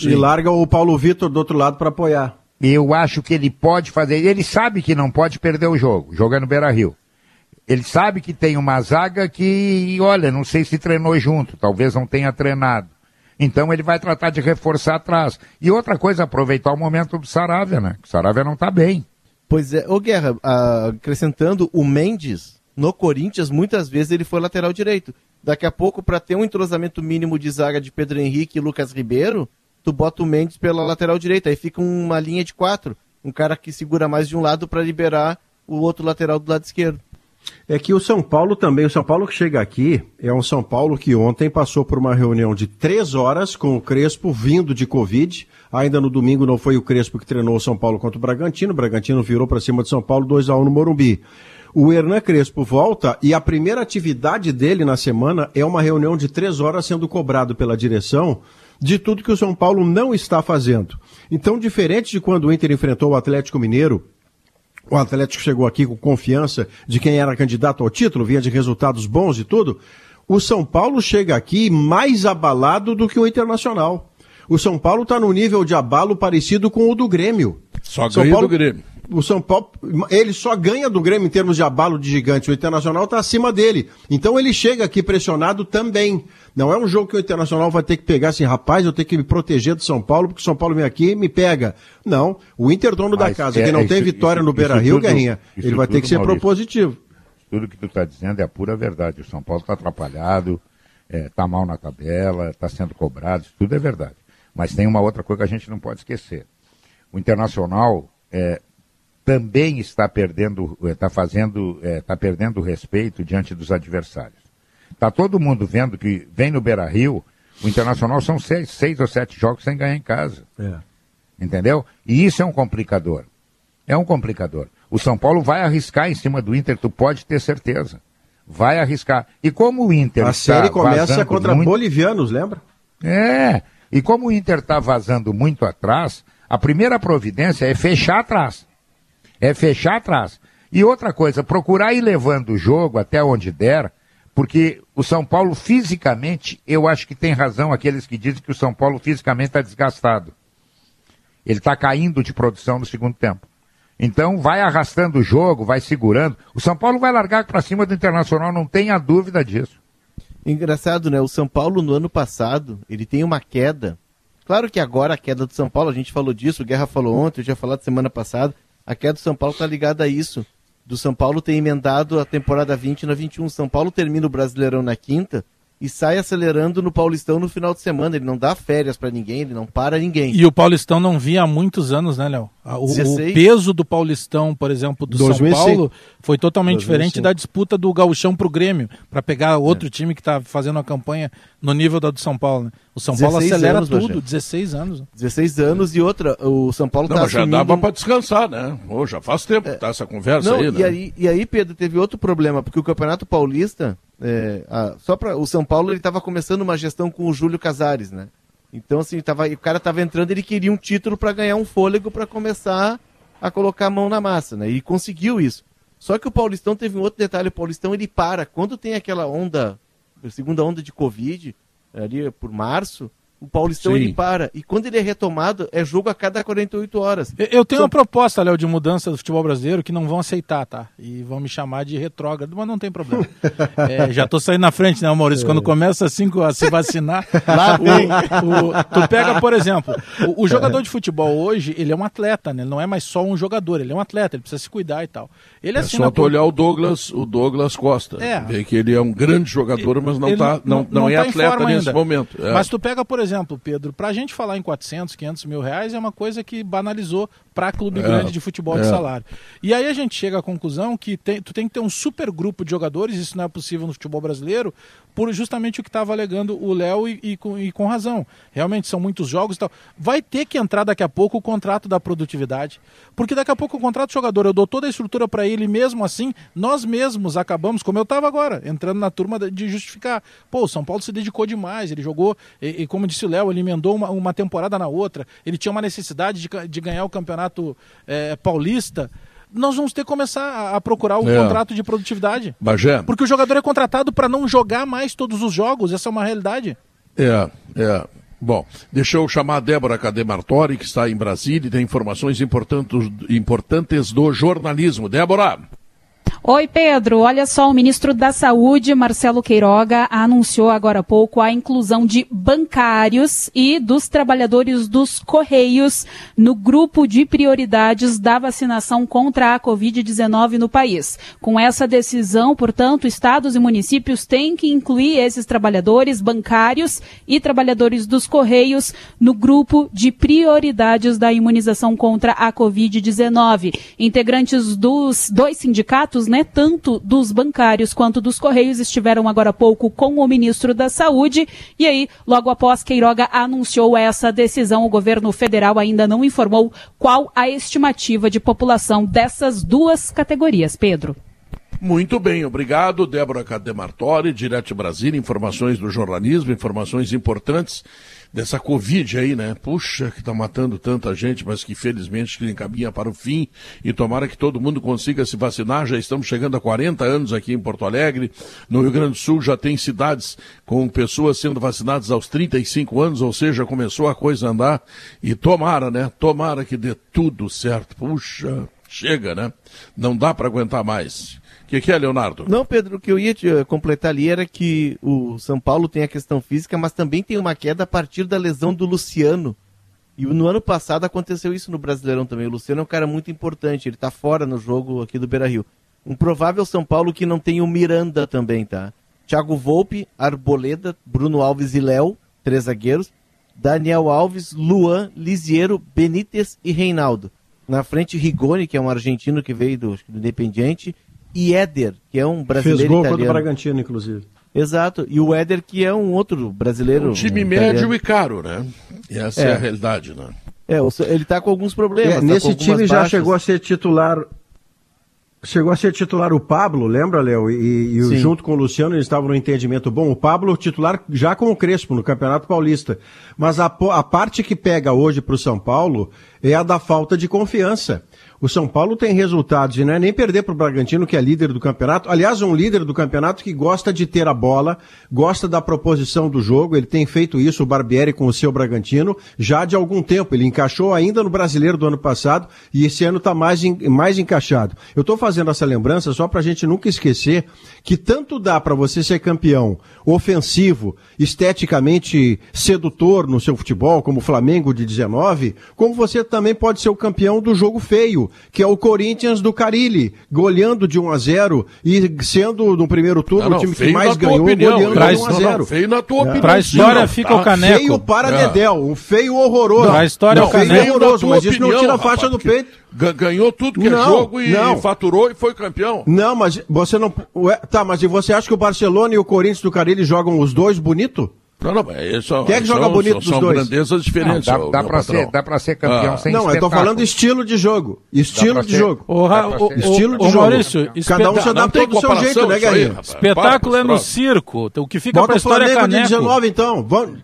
Speaker 6: E larga o Paulo Vitor do outro lado para apoiar.
Speaker 3: Eu acho que ele pode fazer. Ele sabe que não pode perder o jogo, jogando no Beira Rio. Ele sabe que tem uma zaga que, olha, não sei se treinou junto, talvez não tenha treinado. Então ele vai tratar de reforçar atrás. E outra coisa, aproveitar o momento do Saravia, né? O Saravia não está bem.
Speaker 5: Pois é, ô Guerra, ah, acrescentando, o Mendes, no Corinthians, muitas vezes ele foi lateral direito. Daqui a pouco, para ter um entrosamento mínimo de zaga de Pedro Henrique e Lucas Ribeiro, tu bota o Mendes pela lateral direita. Aí fica uma linha de quatro. Um cara que segura mais de um lado para liberar o outro lateral do lado esquerdo.
Speaker 6: É que o São Paulo também, o São Paulo que chega aqui, é um São Paulo que ontem passou por uma reunião de três horas com o Crespo vindo de Covid. Ainda no domingo não foi o Crespo que treinou o São Paulo contra o Bragantino. O Bragantino virou para cima de São Paulo 2 a 1 no Morumbi. O Hernan Crespo volta e a primeira atividade dele na semana é uma reunião de três horas sendo cobrado pela direção de tudo que o São Paulo não está fazendo. Então, diferente de quando o Inter enfrentou o Atlético Mineiro, o Atlético chegou aqui com confiança de quem era candidato ao título, vinha de resultados bons e tudo. O São Paulo chega aqui mais abalado do que o Internacional. O São Paulo está no nível de abalo parecido com o do Grêmio.
Speaker 1: Só
Speaker 6: São Paulo-
Speaker 1: do Grêmio.
Speaker 6: O São Paulo, ele só ganha do Grêmio em termos de abalo de gigante. O Internacional está acima dele. Então ele chega aqui pressionado também. Não é um jogo que o Internacional vai ter que pegar assim, rapaz, eu tenho que me proteger do São Paulo, porque o São Paulo vem aqui e me pega. Não. O Inter, dono da
Speaker 3: Mas
Speaker 6: casa,
Speaker 3: é-
Speaker 6: que não
Speaker 3: isso-
Speaker 6: tem vitória
Speaker 3: isso-
Speaker 6: no Beira Rio,
Speaker 3: tudo-
Speaker 6: Guerrinha, ele vai ter que ser
Speaker 3: Maurício.
Speaker 6: propositivo.
Speaker 3: Tudo que tu está dizendo é a pura verdade. O São Paulo está atrapalhado, está mal na tabela, está sendo cobrado, isso tudo é verdade. Mas tem uma outra coisa que a gente não pode esquecer. O Internacional é, também está perdendo, está fazendo, está perdendo o respeito diante dos adversários. Está todo mundo vendo que vem no Beira Rio, o Internacional são seis, seis ou sete jogos sem ganhar em casa.
Speaker 6: É.
Speaker 3: Entendeu? E isso é um complicador. É um complicador. O São Paulo vai arriscar em cima do Inter, tu pode ter certeza. Vai arriscar. E como o Inter
Speaker 6: A
Speaker 3: está
Speaker 6: série começa contra
Speaker 3: muito...
Speaker 6: bolivianos, lembra?
Speaker 3: É. E como o Inter está vazando muito atrás, a primeira providência é fechar atrás. É fechar atrás. E outra coisa, procurar ir levando o jogo até onde der, porque o São Paulo fisicamente, eu acho que tem razão aqueles que dizem que o São Paulo fisicamente está desgastado. Ele está caindo de produção no segundo tempo. Então vai arrastando o jogo, vai segurando. O São Paulo vai largar para cima do Internacional, não tenha dúvida disso.
Speaker 5: Engraçado, né? O São Paulo no ano passado, ele tem uma queda. Claro que agora a queda do São Paulo, a gente falou disso, o Guerra falou ontem, eu já falado semana passada. A queda do São Paulo está ligada a isso. Do São Paulo ter emendado a temporada 20 na 21. São Paulo termina o Brasileirão na quinta, e sai acelerando no Paulistão no final de semana. Ele não dá férias para ninguém, ele não para ninguém.
Speaker 2: E o Paulistão não vinha há muitos anos, né, Léo? O, o, peso do Paulistão, por exemplo, do 2005. São Paulo, foi totalmente 2005. diferente da disputa do Gauchão para o Grêmio, para pegar outro é. time que está fazendo uma campanha no nível da do São Paulo. Né? O São Paulo acelera anos, tudo, 16 anos.
Speaker 5: 16 anos e outra, o São Paulo
Speaker 1: está assumindo... já dava para descansar, né? Oh, já faz tempo que tá essa conversa
Speaker 5: não,
Speaker 1: aí,
Speaker 5: né? E aí, e aí, Pedro, teve outro problema, porque o Campeonato Paulista é, a, só para o São Paulo ele estava começando uma gestão com o Júlio Casares, né? Então assim, tava, o cara estava entrando, ele queria um título para ganhar um fôlego para começar a colocar a mão na massa, né? E conseguiu isso. Só que o Paulistão teve um outro detalhe, o Paulistão ele para quando tem aquela onda, segunda onda de Covid, ali por março, o Paulistão Sim. ele para. E quando ele é retomado, é jogo a cada 48 horas.
Speaker 2: Eu tenho São... uma proposta, Léo, de mudança do futebol brasileiro que não vão aceitar, tá? E vão me chamar de retrógrado, mas não tem problema. é, já tô saindo na frente, né, Maurício? É. Quando começa assim a se vacinar. Lá o, o, tu pega, por exemplo, o, o, jogador de futebol hoje, ele é um atleta, né? Ele não é mais só um jogador, ele é um atleta, ele precisa se cuidar e tal. Ele
Speaker 1: é só tu olhar o Douglas, o Douglas Costa. É. Ver que ele é um grande jogador, mas não, tá, não, não, não, é tá atleta nesse ainda. momento. É.
Speaker 2: Mas tu pega, por exemplo, exemplo, Pedro, para a gente falar em 400, 500 mil reais é uma coisa que banalizou para clube é, grande de futebol é. de salário. E aí a gente chega à conclusão que tem, tu tem que ter um super grupo de jogadores, isso não é possível no futebol brasileiro, por justamente o que estava alegando o Léo e, e, com, e, com, razão. Realmente são muitos jogos e tal. Vai ter que entrar daqui a pouco o contrato da produtividade, porque daqui a pouco o contrato do jogador, eu dou toda a estrutura para ele, mesmo assim, nós mesmos acabamos, como eu estava agora, entrando na turma de justificar. Pô, o São Paulo se dedicou demais, ele jogou, e, e como disse o Léo, ele emendou uma, uma, temporada na outra, ele tinha uma necessidade de, de ganhar o campeonato é, paulista nós vamos ter que começar a procurar o é. contrato de produtividade.
Speaker 1: Bagé.
Speaker 2: Porque o jogador é contratado para não jogar mais todos os jogos, essa é uma realidade.
Speaker 1: É, é. Bom, deixa eu chamar a Débora Cademartori, que está em Brasília e tem informações importantes, importantes do jornalismo. Débora.
Speaker 7: Oi, Pedro. Olha só, o ministro da Saúde, Marcelo Queiroga, anunciou agora há pouco a inclusão de bancários e dos trabalhadores dos Correios no grupo de prioridades da vacinação contra a Covid-19 no país. Com essa decisão, portanto, estados e municípios têm que incluir esses trabalhadores bancários e trabalhadores dos Correios no grupo de prioridades da imunização contra a Covid-19. Integrantes dos dois sindicatos, né, tanto dos bancários quanto dos Correios, estiveram agora há pouco com o ministro da Saúde. E aí, logo após Queiroga anunciou essa decisão, o governo federal ainda não informou qual a estimativa de população dessas duas categorias. Pedro.
Speaker 1: Muito bem, obrigado, Débora Cademartori, direto de Brasília, informações do jornalismo, informações importantes dessa Covid aí, né? Puxa, que tá matando tanta gente, mas que felizmente que encaminha para o fim e tomara que todo mundo consiga se vacinar. Já estamos chegando a 40 anos aqui em Porto Alegre. No Rio Grande do Sul já tem cidades com pessoas sendo vacinadas aos 35 anos, ou seja, começou a coisa a andar e tomara, né? Tomara que dê tudo certo. Puxa, chega, né? Não dá para aguentar mais. Que, que, é, Leonardo?
Speaker 5: Não, Pedro, o que eu ia te eh, completar ali era que o São Paulo tem a questão física, mas também tem uma queda a partir da lesão do Luciano. E no ano passado aconteceu isso no Brasileirão também. O Luciano é um cara muito importante, ele está fora no jogo aqui do Beira Rio. Um provável São Paulo que não tem o Miranda também, tá? Thiago Volpe, Arboleda, Bruno Alves e Léo, três zagueiros. Daniel Alves, Luan, Lisiero, Benítez e Reinaldo. Na frente, Rigoni, que é um argentino que veio do, do Independiente, e Éder, que é um brasileiro Fez gol italiano. contra
Speaker 6: o Bragantino, inclusive.
Speaker 5: Exato, e o Éder, que é um outro brasileiro. Um
Speaker 1: time um médio e caro, né? E essa é. é a realidade, né?
Speaker 5: É, ele tá com alguns problemas. É,
Speaker 6: tá nesse time já chegou a ser titular. Chegou a ser titular o Pablo, lembra, Léo? E, e junto com o Luciano eles estavam no entendimento bom. O Pablo titular já com o Crespo no Campeonato Paulista. Mas a, a parte que pega hoje para o São Paulo é a da falta de confiança. O São Paulo tem resultados e não é nem perder para o Bragantino, que é líder do campeonato. Aliás, um líder do campeonato que gosta de ter a bola, gosta da proposição do jogo. Ele tem feito isso, o Barbieri, com o seu Bragantino, já de algum tempo. Ele encaixou ainda no brasileiro do ano passado e esse ano está mais, mais encaixado. Eu estou fazendo essa lembrança só para a gente nunca esquecer que tanto dá para você ser campeão ofensivo, esteticamente sedutor no seu futebol, como o Flamengo de 19, como você também pode ser o campeão do jogo feio que é o Corinthians do Carilli, goleando de 1 a 0 e sendo no primeiro turno
Speaker 1: Não, não,
Speaker 6: o time que mais ganhou,
Speaker 1: opinião,
Speaker 6: goleando
Speaker 2: Pra-
Speaker 6: de 1 a
Speaker 1: Não,
Speaker 6: 0
Speaker 1: não, feio na tua opinião.
Speaker 2: Pra história
Speaker 1: Não,
Speaker 2: fica
Speaker 1: tá?
Speaker 2: o caneco.
Speaker 6: Feio para
Speaker 1: É.
Speaker 6: Dedéu, um feio horroroso.
Speaker 2: Pra história
Speaker 1: Não,
Speaker 2: o
Speaker 6: feio
Speaker 2: caneco.
Speaker 1: feio na
Speaker 6: horroroso, mas isso não
Speaker 1: opinião,
Speaker 6: tira a
Speaker 1: rapaz,
Speaker 6: faixa do
Speaker 1: porque
Speaker 6: peito.
Speaker 1: ga- Ganhou tudo que é
Speaker 6: Não,
Speaker 1: jogo e
Speaker 6: não.
Speaker 1: faturou e foi campeão.
Speaker 6: Não, mas você não. Ué, tá, mas e você acha que o Barcelona e o Corinthians do Carilli jogam os dois bonito?
Speaker 1: Não, não, isso,
Speaker 6: Quem é que
Speaker 1: são,
Speaker 6: joga bonito
Speaker 1: são,
Speaker 6: dos
Speaker 1: são
Speaker 6: dois?
Speaker 1: grandezas diferentes.
Speaker 3: Dá,
Speaker 1: ô,
Speaker 3: dá pra
Speaker 1: patrão.
Speaker 3: ser, dá pra ser campeão
Speaker 1: Ah.
Speaker 3: sem
Speaker 6: não, eu tô
Speaker 3: espetáculo.
Speaker 6: falando estilo de jogo. Estilo de
Speaker 3: ser-
Speaker 6: jogo.
Speaker 3: Dá pra
Speaker 2: ô,
Speaker 3: ser.
Speaker 6: Estilo de jogo.
Speaker 2: Maurício,
Speaker 6: Cada um se
Speaker 1: Não
Speaker 6: adapta
Speaker 1: tem
Speaker 6: do seu jeito, né,
Speaker 1: isso aí.
Speaker 2: Espetáculo
Speaker 1: Para
Speaker 2: é no circo. O que fica
Speaker 6: Bota
Speaker 2: pra
Speaker 6: o
Speaker 2: história é
Speaker 6: Flamengo de
Speaker 2: caneco.
Speaker 6: 19, então. Vamos...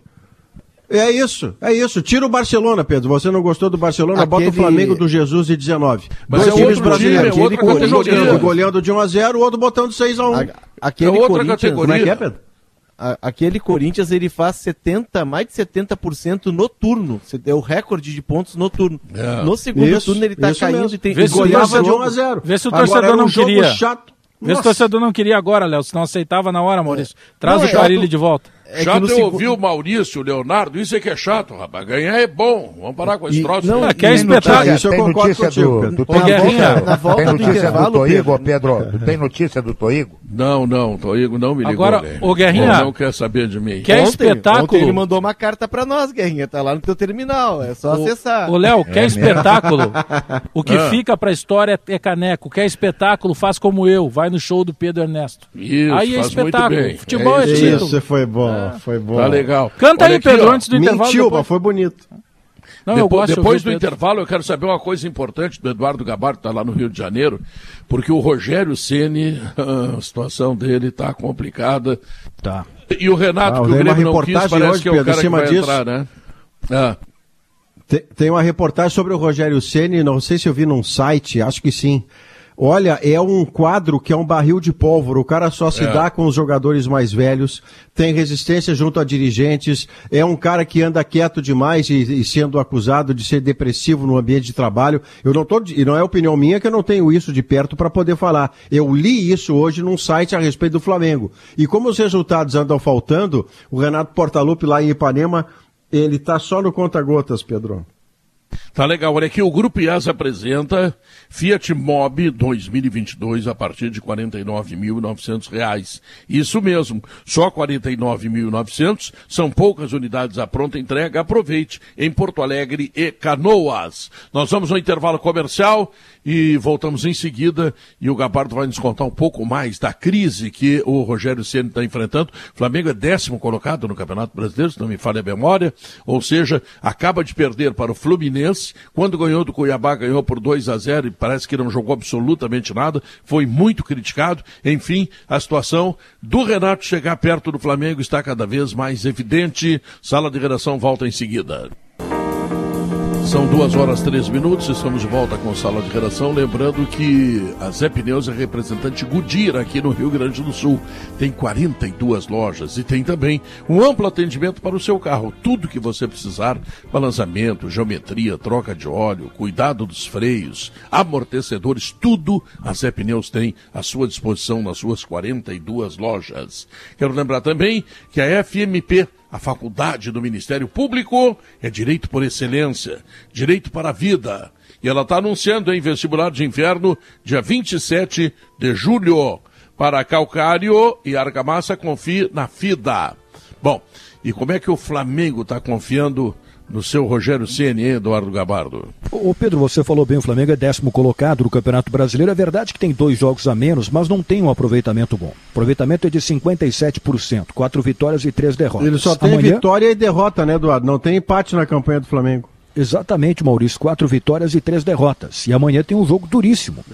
Speaker 6: É isso, é isso. Tira o Barcelona, Pedro. Você não gostou do Barcelona, bota o
Speaker 5: Aquele-
Speaker 6: Flamengo do Jesus de 19.
Speaker 1: Mas
Speaker 6: Dois
Speaker 1: é
Speaker 6: times brasileiros.
Speaker 1: time, é outra
Speaker 6: um
Speaker 1: categoria.
Speaker 6: jogando, goleando de 1 a 0 o outro botando 6 a 1
Speaker 5: A- Aquele
Speaker 1: É outra categoria.
Speaker 6: Como é que é, Pedro?
Speaker 5: A- aquele Corinthians ele faz 70, mais de 70% no turno. Cê- É o recorde de pontos no turno.
Speaker 1: É.
Speaker 5: No segundo
Speaker 6: Isso,
Speaker 5: turno ele tá caindo
Speaker 6: mesmo.
Speaker 5: e tem
Speaker 2: Vê se o
Speaker 5: goleava
Speaker 6: Goleava de
Speaker 5: jogo.
Speaker 6: 1 a 0
Speaker 2: Vê se o torcedor
Speaker 6: um
Speaker 2: não queria.
Speaker 6: chato.
Speaker 2: Vê se o
Speaker 6: Nossa.
Speaker 2: torcedor não queria agora, Léo, se não aceitava na hora, Maurício. Traz
Speaker 5: Não,
Speaker 2: o
Speaker 5: é
Speaker 2: Carilli
Speaker 5: alto-
Speaker 2: de volta.
Speaker 5: É
Speaker 1: Chato eu ouvir o Maurício, o Leonardo, isso é que é chato, rapaz. Ganhar é bom. Vamos parar com esse
Speaker 5: E-
Speaker 1: troço.
Speaker 5: não,
Speaker 2: quer espetáculo.
Speaker 6: Isso eu
Speaker 3: tem
Speaker 6: concordo
Speaker 3: notícia
Speaker 6: contigo,
Speaker 3: do,
Speaker 6: Pedro.
Speaker 3: tu tem
Speaker 2: Ô, Guerrinha,
Speaker 3: notícia,
Speaker 5: na volta
Speaker 3: tem
Speaker 5: do
Speaker 3: notícia do
Speaker 5: intervalo,
Speaker 3: Toigo,
Speaker 5: Pedro.
Speaker 3: Tu tem notícia do Toigo?
Speaker 1: Não, não, Toigo não me ligou.
Speaker 2: Agora, ô, Guerrinha,
Speaker 1: Não, não quer saber de mim.
Speaker 2: Quer
Speaker 5: Ontem-
Speaker 2: espetáculo?
Speaker 5: Ontem ele mandou uma carta pra nós, Guerrinha. Tá lá no teu terminal. É só acessar.
Speaker 2: Ô, Léo, quer espetáculo? O que
Speaker 1: Ah.
Speaker 2: fica pra história é caneco. Quer espetáculo? Faz como eu. Vai no show do Pedro Ernesto.
Speaker 1: Isso,
Speaker 2: Aí é espetáculo. Futebol é,
Speaker 1: isso.
Speaker 2: título.
Speaker 6: Isso foi bom, foi bom.
Speaker 1: Tá legal.
Speaker 2: Canta
Speaker 1: Olha
Speaker 2: aí,
Speaker 1: aqui,
Speaker 2: Pedro,
Speaker 1: ó.
Speaker 2: antes do intervalo.
Speaker 6: Mentiu, mas foi bonito.
Speaker 2: Não, eu
Speaker 1: depois depois do
Speaker 2: Pedro.
Speaker 1: intervalo, eu quero saber uma coisa importante do Eduardo Gabardo, que está lá no Rio de Janeiro, porque o Rogério Ceni, a situação dele está complicada.
Speaker 4: Tá.
Speaker 1: E o Renato,
Speaker 6: Ah,
Speaker 1: que o
Speaker 6: tem uma
Speaker 1: Grêmio não quis,
Speaker 6: reportagem
Speaker 1: parece
Speaker 6: hoje,
Speaker 1: que é o
Speaker 6: Pedro,
Speaker 1: cara que
Speaker 6: cima
Speaker 1: vai
Speaker 6: disso.
Speaker 1: entrar, né? Ah,
Speaker 6: Tem, tem uma reportagem sobre o Rogério Ceni, não sei se eu vi num site, acho que sim. Olha, é um quadro que é um barril de pólvora. O cara só se
Speaker 1: É.
Speaker 6: dá com os jogadores mais velhos, tem resistência junto a dirigentes, é um cara que anda quieto demais e, e sendo acusado de ser depressivo no ambiente de trabalho. Eu não tô, e não é opinião minha que eu não tenho isso de perto para poder falar. Eu li isso hoje num site a respeito do Flamengo. E como os resultados andam faltando, o Renato Portaluppi lá em Ipanema, ele tá só no conta-gotas, Pedro.
Speaker 1: Tá legal. Olha aqui, o Grupo IAS apresenta Fiat Mobi 2022 a partir de 49.900 reais. Isso mesmo, só R$ 49.900, são poucas unidades à pronta entrega. Aproveite em Porto Alegre e Canoas. Nós vamos ao intervalo comercial e voltamos em seguida e o Gabardo vai nos contar um pouco mais da crise que o Rogério Ceni está enfrentando. O Flamengo é décimo colocado no Campeonato Brasileiro, se não me falha a memória, ou seja, acaba de perder para o Fluminense, quando ganhou do Cuiabá, ganhou por 2 a 0 e parece que não jogou absolutamente nada, foi muito criticado. Enfim, a situação do Renato chegar perto do Flamengo está cada vez mais evidente. Sala de redação volta em seguida. São duas horas três minutos, estamos de volta com sala de redação. Lembrando que a Zé Pneus é representante Goodyear aqui no Rio Grande do Sul. Tem 42 lojas e tem também um amplo atendimento para o seu carro. Tudo que você precisar: balançamento, geometria, troca de óleo, cuidado dos freios, amortecedores, tudo a Zé Pneus tem à sua disposição nas suas 42 lojas. Quero lembrar também que a FMP a faculdade do Ministério Público é direito por excelência, direito para a vida. E ela está anunciando em vestibular de inverno, dia 27 de julho. Para Calcário e Argamassa, confie na FIDA. Bom, e como é que o Flamengo está confiando no seu Rogério Ceni, Eduardo Gabardo?
Speaker 4: Ô Pedro, você falou bem, o Flamengo é décimo colocado no Campeonato Brasileiro. É verdade que tem dois jogos a menos, mas não tem um aproveitamento bom. O aproveitamento é de 57%, quatro vitórias e três derrotas.
Speaker 6: Ele só tem
Speaker 4: Amanhã-
Speaker 6: vitória e derrota, né, Eduardo? Não tem empate na campanha do Flamengo.
Speaker 4: Exatamente, Maurício. Quatro vitórias e três derrotas. E amanhã tem um jogo duríssimo,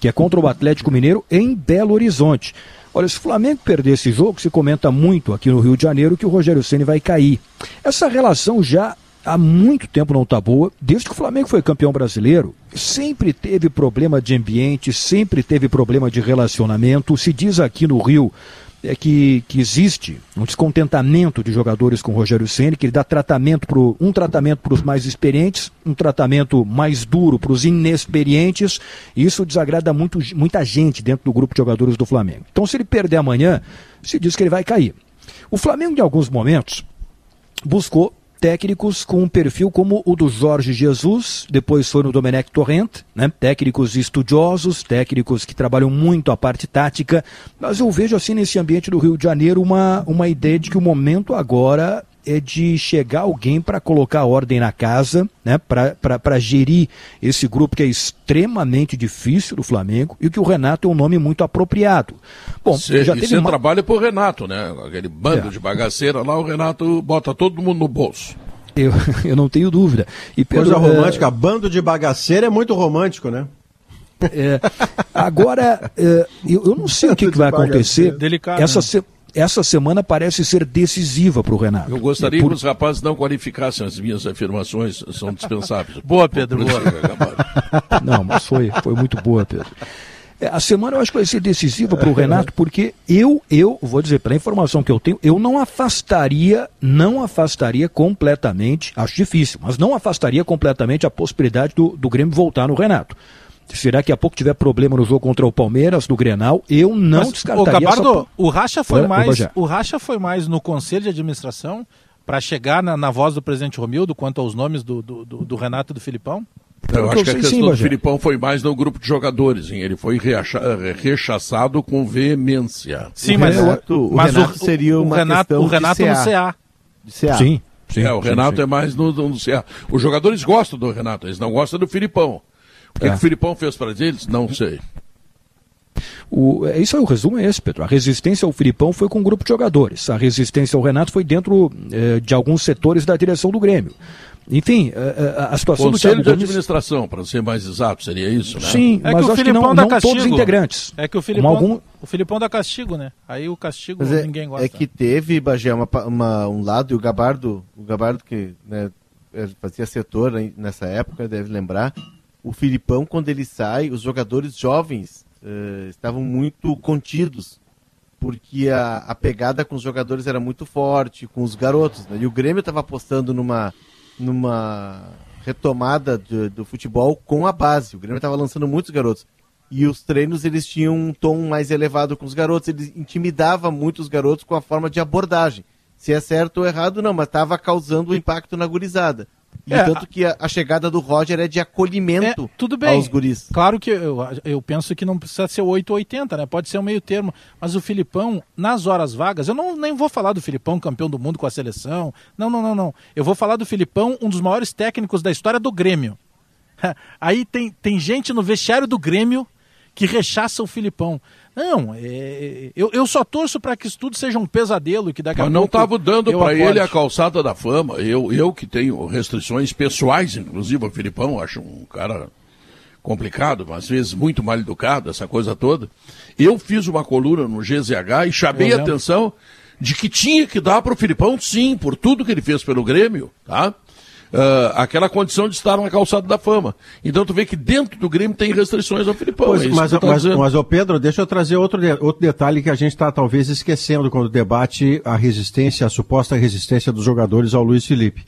Speaker 4: que é contra o Atlético Mineiro em Belo Horizonte. Olha, se o Flamengo perder esse jogo, se comenta muito aqui no Rio de Janeiro que o Rogério Ceni vai cair. Essa relação já há muito tempo não está boa. Desde que o Flamengo foi campeão brasileiro, sempre teve problema de ambiente, sempre teve problema de relacionamento. Se diz aqui no Rio é que, que existe um descontentamento de jogadores com o Rogério Ceni, que ele dá tratamento pro, um tratamento para os mais experientes, um tratamento mais duro para os inexperientes, e isso desagrada muito, muita gente dentro do grupo de jogadores do Flamengo. Então, se ele perder amanhã, se diz que ele vai cair. O Flamengo, em alguns momentos, buscou técnicos com um perfil como o do Jorge Jesus, depois foi no Domenech Torrent, né? técnicos estudiosos, técnicos que trabalham muito a parte tática, mas eu vejo assim nesse ambiente do Rio de Janeiro uma, uma ideia de que o momento agora é de chegar alguém para colocar ordem na casa, né, para gerir esse grupo que é extremamente difícil do Flamengo e que o Renato é um nome muito apropriado.
Speaker 1: Bom, cê, já teve você uma... trabalha por Renato, né? Aquele bando é. de bagaceira lá, o Renato bota todo mundo no bolso.
Speaker 4: Eu, eu não tenho dúvida.
Speaker 6: E Pedro, Coisa romântica, é... bando de bagaceira é muito romântico, né?
Speaker 4: É, agora, é, eu, eu, não sei o que, que vai acontecer. Delicado, essa, né? se, essa semana parece ser decisiva para o Renato.
Speaker 1: Eu gostaria Por... que os rapazes não qualificassem as minhas afirmações, são dispensáveis.
Speaker 2: boa, Pedro, boa.
Speaker 4: Não, mas foi, foi muito boa, Pedro. É, a semana eu acho que vai ser decisiva para o Renato, porque eu, eu, vou dizer, pela informação que eu tenho, eu não afastaria, não afastaria completamente, acho difícil, mas não afastaria completamente a possibilidade do, do Grêmio voltar no Renato. Se daqui a pouco tiver problema no jogo contra o Palmeiras, no Grenal, eu não Mas, descartaria.
Speaker 2: O Gabardo, essa... o Racha foi mais, o Racha foi mais no conselho de administração para chegar na, na, voz do presidente Romildo quanto aos nomes do, do, do, do Renato e do Filipão?
Speaker 1: Eu acho que a questão sim, do Filipão foi mais no grupo de jogadores, hein? ele foi rechaçado com veemência.
Speaker 2: Sim, mas, Renato, mas o Renato seria uma o Renato, o Renato no CA.
Speaker 1: CA. Sim, sim, é, o sim, Renato sim. é mais no, no CA. Os jogadores gostam do Renato, eles não gostam do Filipão. O que, é. que o Filipão fez para eles? Não sei.
Speaker 4: O, é isso aí, o resumo é esse, Pedro. A resistência ao Filipão foi com um grupo de jogadores. A resistência ao Renato foi dentro eh, de alguns setores da direção do Grêmio. Enfim, a, a situação
Speaker 1: Conselho do Conselho de administração, para ser mais exato, seria isso, né?
Speaker 4: Sim, é mas que o Filipão que não, não todos os integrantes.
Speaker 2: É que o Filipão, algum... o Filipão dá castigo, né? Aí o castigo
Speaker 5: é,
Speaker 2: ninguém gosta.
Speaker 5: É que teve, Bagé, uma, uma, um lado, e o Gabardo, o Gabardo que né, fazia setor nessa época, deve lembrar, o Filipão, quando ele sai, os jogadores jovens uh, estavam muito contidos, porque a, a, pegada com os jogadores era muito forte, com os garotos. Né? E o Grêmio estava apostando numa, numa retomada do, do futebol com a base. O Grêmio estava lançando muitos garotos. E os treinos eles tinham um tom mais elevado com os garotos, ele intimidava muito os garotos com a forma de abordagem. Se é certo ou errado, não, mas estava causando um impacto na gurizada. E é, tanto que a, a, chegada do Roger é de acolhimento é,
Speaker 2: tudo bem.
Speaker 5: aos guris.
Speaker 2: Claro que eu, eu penso que não precisa ser 8 ou 80, né? Pode ser um meio termo. Mas o Filipão, nas horas vagas, eu não nem vou falar do Filipão, campeão do mundo com a seleção. Não, não, não, não. Eu vou falar do Filipão, um dos maiores técnicos da história do Grêmio. Aí tem, tem gente no vestiário do Grêmio que rechaça o Filipão. Não, é, eu, eu só torço para que isso tudo seja um pesadelo que daqui
Speaker 1: Mas
Speaker 2: a
Speaker 1: não estava dando para ele a calçada da fama. Eu, eu que tenho restrições pessoais, inclusive o Filipão, acho um cara complicado, às vezes muito mal educado, essa coisa toda. Eu fiz uma coluna no GZH e chamei a atenção de que tinha que dar para o Filipão, sim, por tudo que ele fez pelo Grêmio, tá? Uh, aquela condição de estar na calçada da fama. Então tu vê que dentro do Grêmio tem restrições ao Filipão. Pois,
Speaker 6: é mas, mas, mas, ô Pedro, deixa eu trazer outro, de, outro detalhe que a gente está talvez esquecendo quando debate a resistência, a suposta resistência dos jogadores ao Luiz Felipe.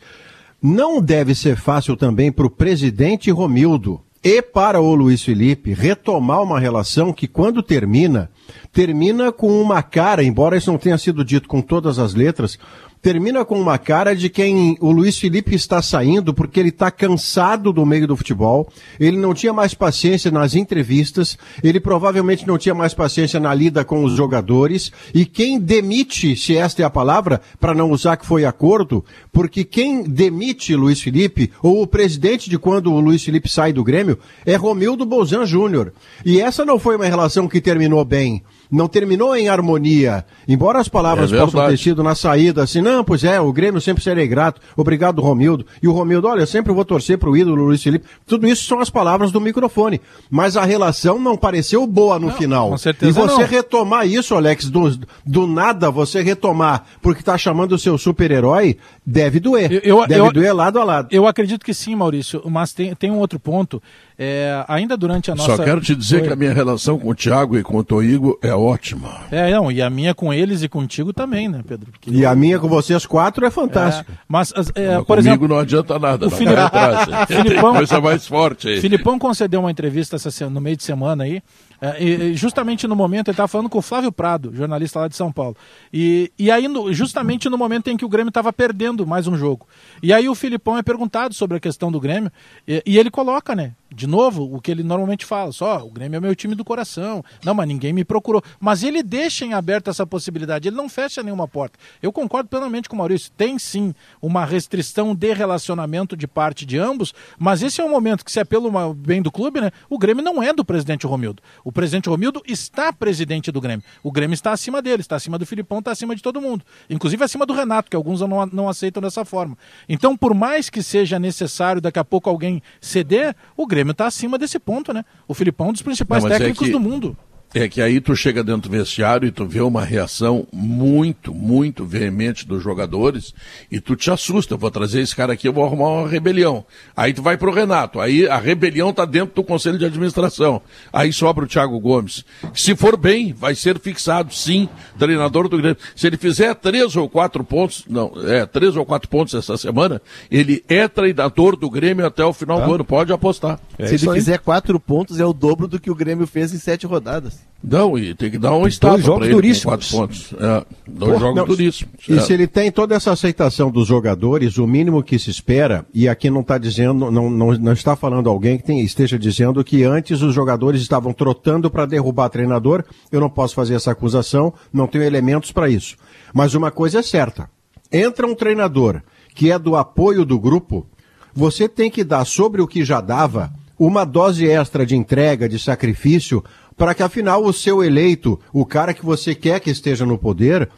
Speaker 6: Não deve ser fácil também para o presidente Romildo e para o Luiz Felipe retomar uma relação que, quando termina, termina com uma cara, embora isso não tenha sido dito com todas as letras, termina com uma cara de quem o Luiz Felipe está saindo porque ele está cansado do meio do futebol, ele não tinha mais paciência nas entrevistas, ele provavelmente não tinha mais paciência na lida com os jogadores, e quem demite, se esta é a palavra, para não usar que foi acordo, porque quem demite Luiz Felipe, ou o presidente de quando o Luiz Felipe sai do Grêmio, é Romildo Bolzan Júnior. E essa não foi uma relação que terminou bem não terminou em harmonia. Embora as palavras é possam ter sido na saída assim, não, pois é, o Grêmio sempre serei grato, obrigado Romildo. E o Romildo, olha, eu sempre vou torcer para o ídolo Luiz Felipe. Tudo isso são as palavras do microfone. Mas a relação não pareceu boa no não, final. Com certeza e você não. retomar isso, Alex, do, do nada você retomar, porque está chamando o seu super-herói, deve doer. Eu, eu, deve eu, doer lado a lado.
Speaker 2: Eu acredito que sim, Maurício, mas tem, tem um outro ponto É, ainda durante a nossa.
Speaker 1: Só quero te dizer que a minha relação com o Thiago e com o Toigo é ótima.
Speaker 2: É, não, e a minha com eles e contigo também, né, Pedro? Porque
Speaker 6: E a minha com vocês quatro é fantástica.
Speaker 2: É, mas, as- é,
Speaker 1: Mas
Speaker 2: por
Speaker 1: Comigo
Speaker 2: exemplo,
Speaker 1: não adianta nada.
Speaker 2: o
Speaker 1: não atrás.
Speaker 2: Filipão-
Speaker 1: coisa mais forte aí.
Speaker 2: Filipão concedeu uma entrevista essa no meio de semana aí, é, e- e justamente no momento ele estava falando com o Flávio Prado, jornalista lá de São Paulo. E, e aí, no- justamente no momento em que o Grêmio estava perdendo mais um jogo. E aí o Filipão é perguntado sobre a questão do Grêmio, e, e ele coloca, né? De novo, o que ele normalmente fala, só, o Grêmio é meu time do coração. Não, mas ninguém me procurou. Mas ele deixa em aberto essa possibilidade, ele não fecha nenhuma porta. Eu concordo plenamente com o Maurício. Tem sim uma restrição de relacionamento de parte de ambos, mas esse é o momento que, se é pelo bem do clube, né? O Grêmio não é do presidente Romildo. O presidente Romildo está presidente do Grêmio. O Grêmio está acima dele, está acima do Filipão, está acima de todo mundo. Inclusive acima do Renato, que alguns não, não aceitam dessa forma. Então, por mais que seja necessário daqui a pouco alguém ceder, o Grêmio está acima desse ponto, né? O Filipão é um dos principais
Speaker 1: Não, é
Speaker 2: técnicos
Speaker 1: que-
Speaker 2: do mundo.
Speaker 1: É que aí tu chega dentro do vestiário e tu vê uma reação muito, muito veemente dos jogadores e tu te assusta. Eu vou trazer esse cara aqui, eu vou arrumar uma rebelião. Aí tu vai pro Renato. Aí a rebelião tá dentro do conselho de administração. Aí sobra o Thiago Gomes. Se for bem, vai ser fixado, sim, treinador do Grêmio. Se ele fizer três ou quatro pontos, não, é, três ou quatro pontos essa semana, ele é treinador do Grêmio até o final do ano. Pode apostar.
Speaker 5: Se ele fizer quatro pontos, é o dobro do que o Grêmio fez em sete rodadas.
Speaker 1: Não, e tem que dar um
Speaker 4: jogos
Speaker 1: pra ele
Speaker 4: duríssimos.
Speaker 1: quatro pontos. É, dois
Speaker 6: Pô,
Speaker 1: jogos
Speaker 6: não,
Speaker 1: duríssimos.
Speaker 6: E
Speaker 1: É.
Speaker 6: se ele tem toda essa aceitação dos jogadores, o mínimo que se espera, e aqui não está dizendo, não, não, não está falando alguém que tem- esteja dizendo que antes os jogadores estavam trotando para derrubar treinador, eu não posso fazer essa acusação, não tenho elementos para isso. Mas uma coisa é certa: entra um treinador que é do apoio do grupo, você tem que dar sobre o que já dava uma dose extra de entrega, de sacrifício, para que afinal o seu eleito, o cara que você quer que esteja no poder,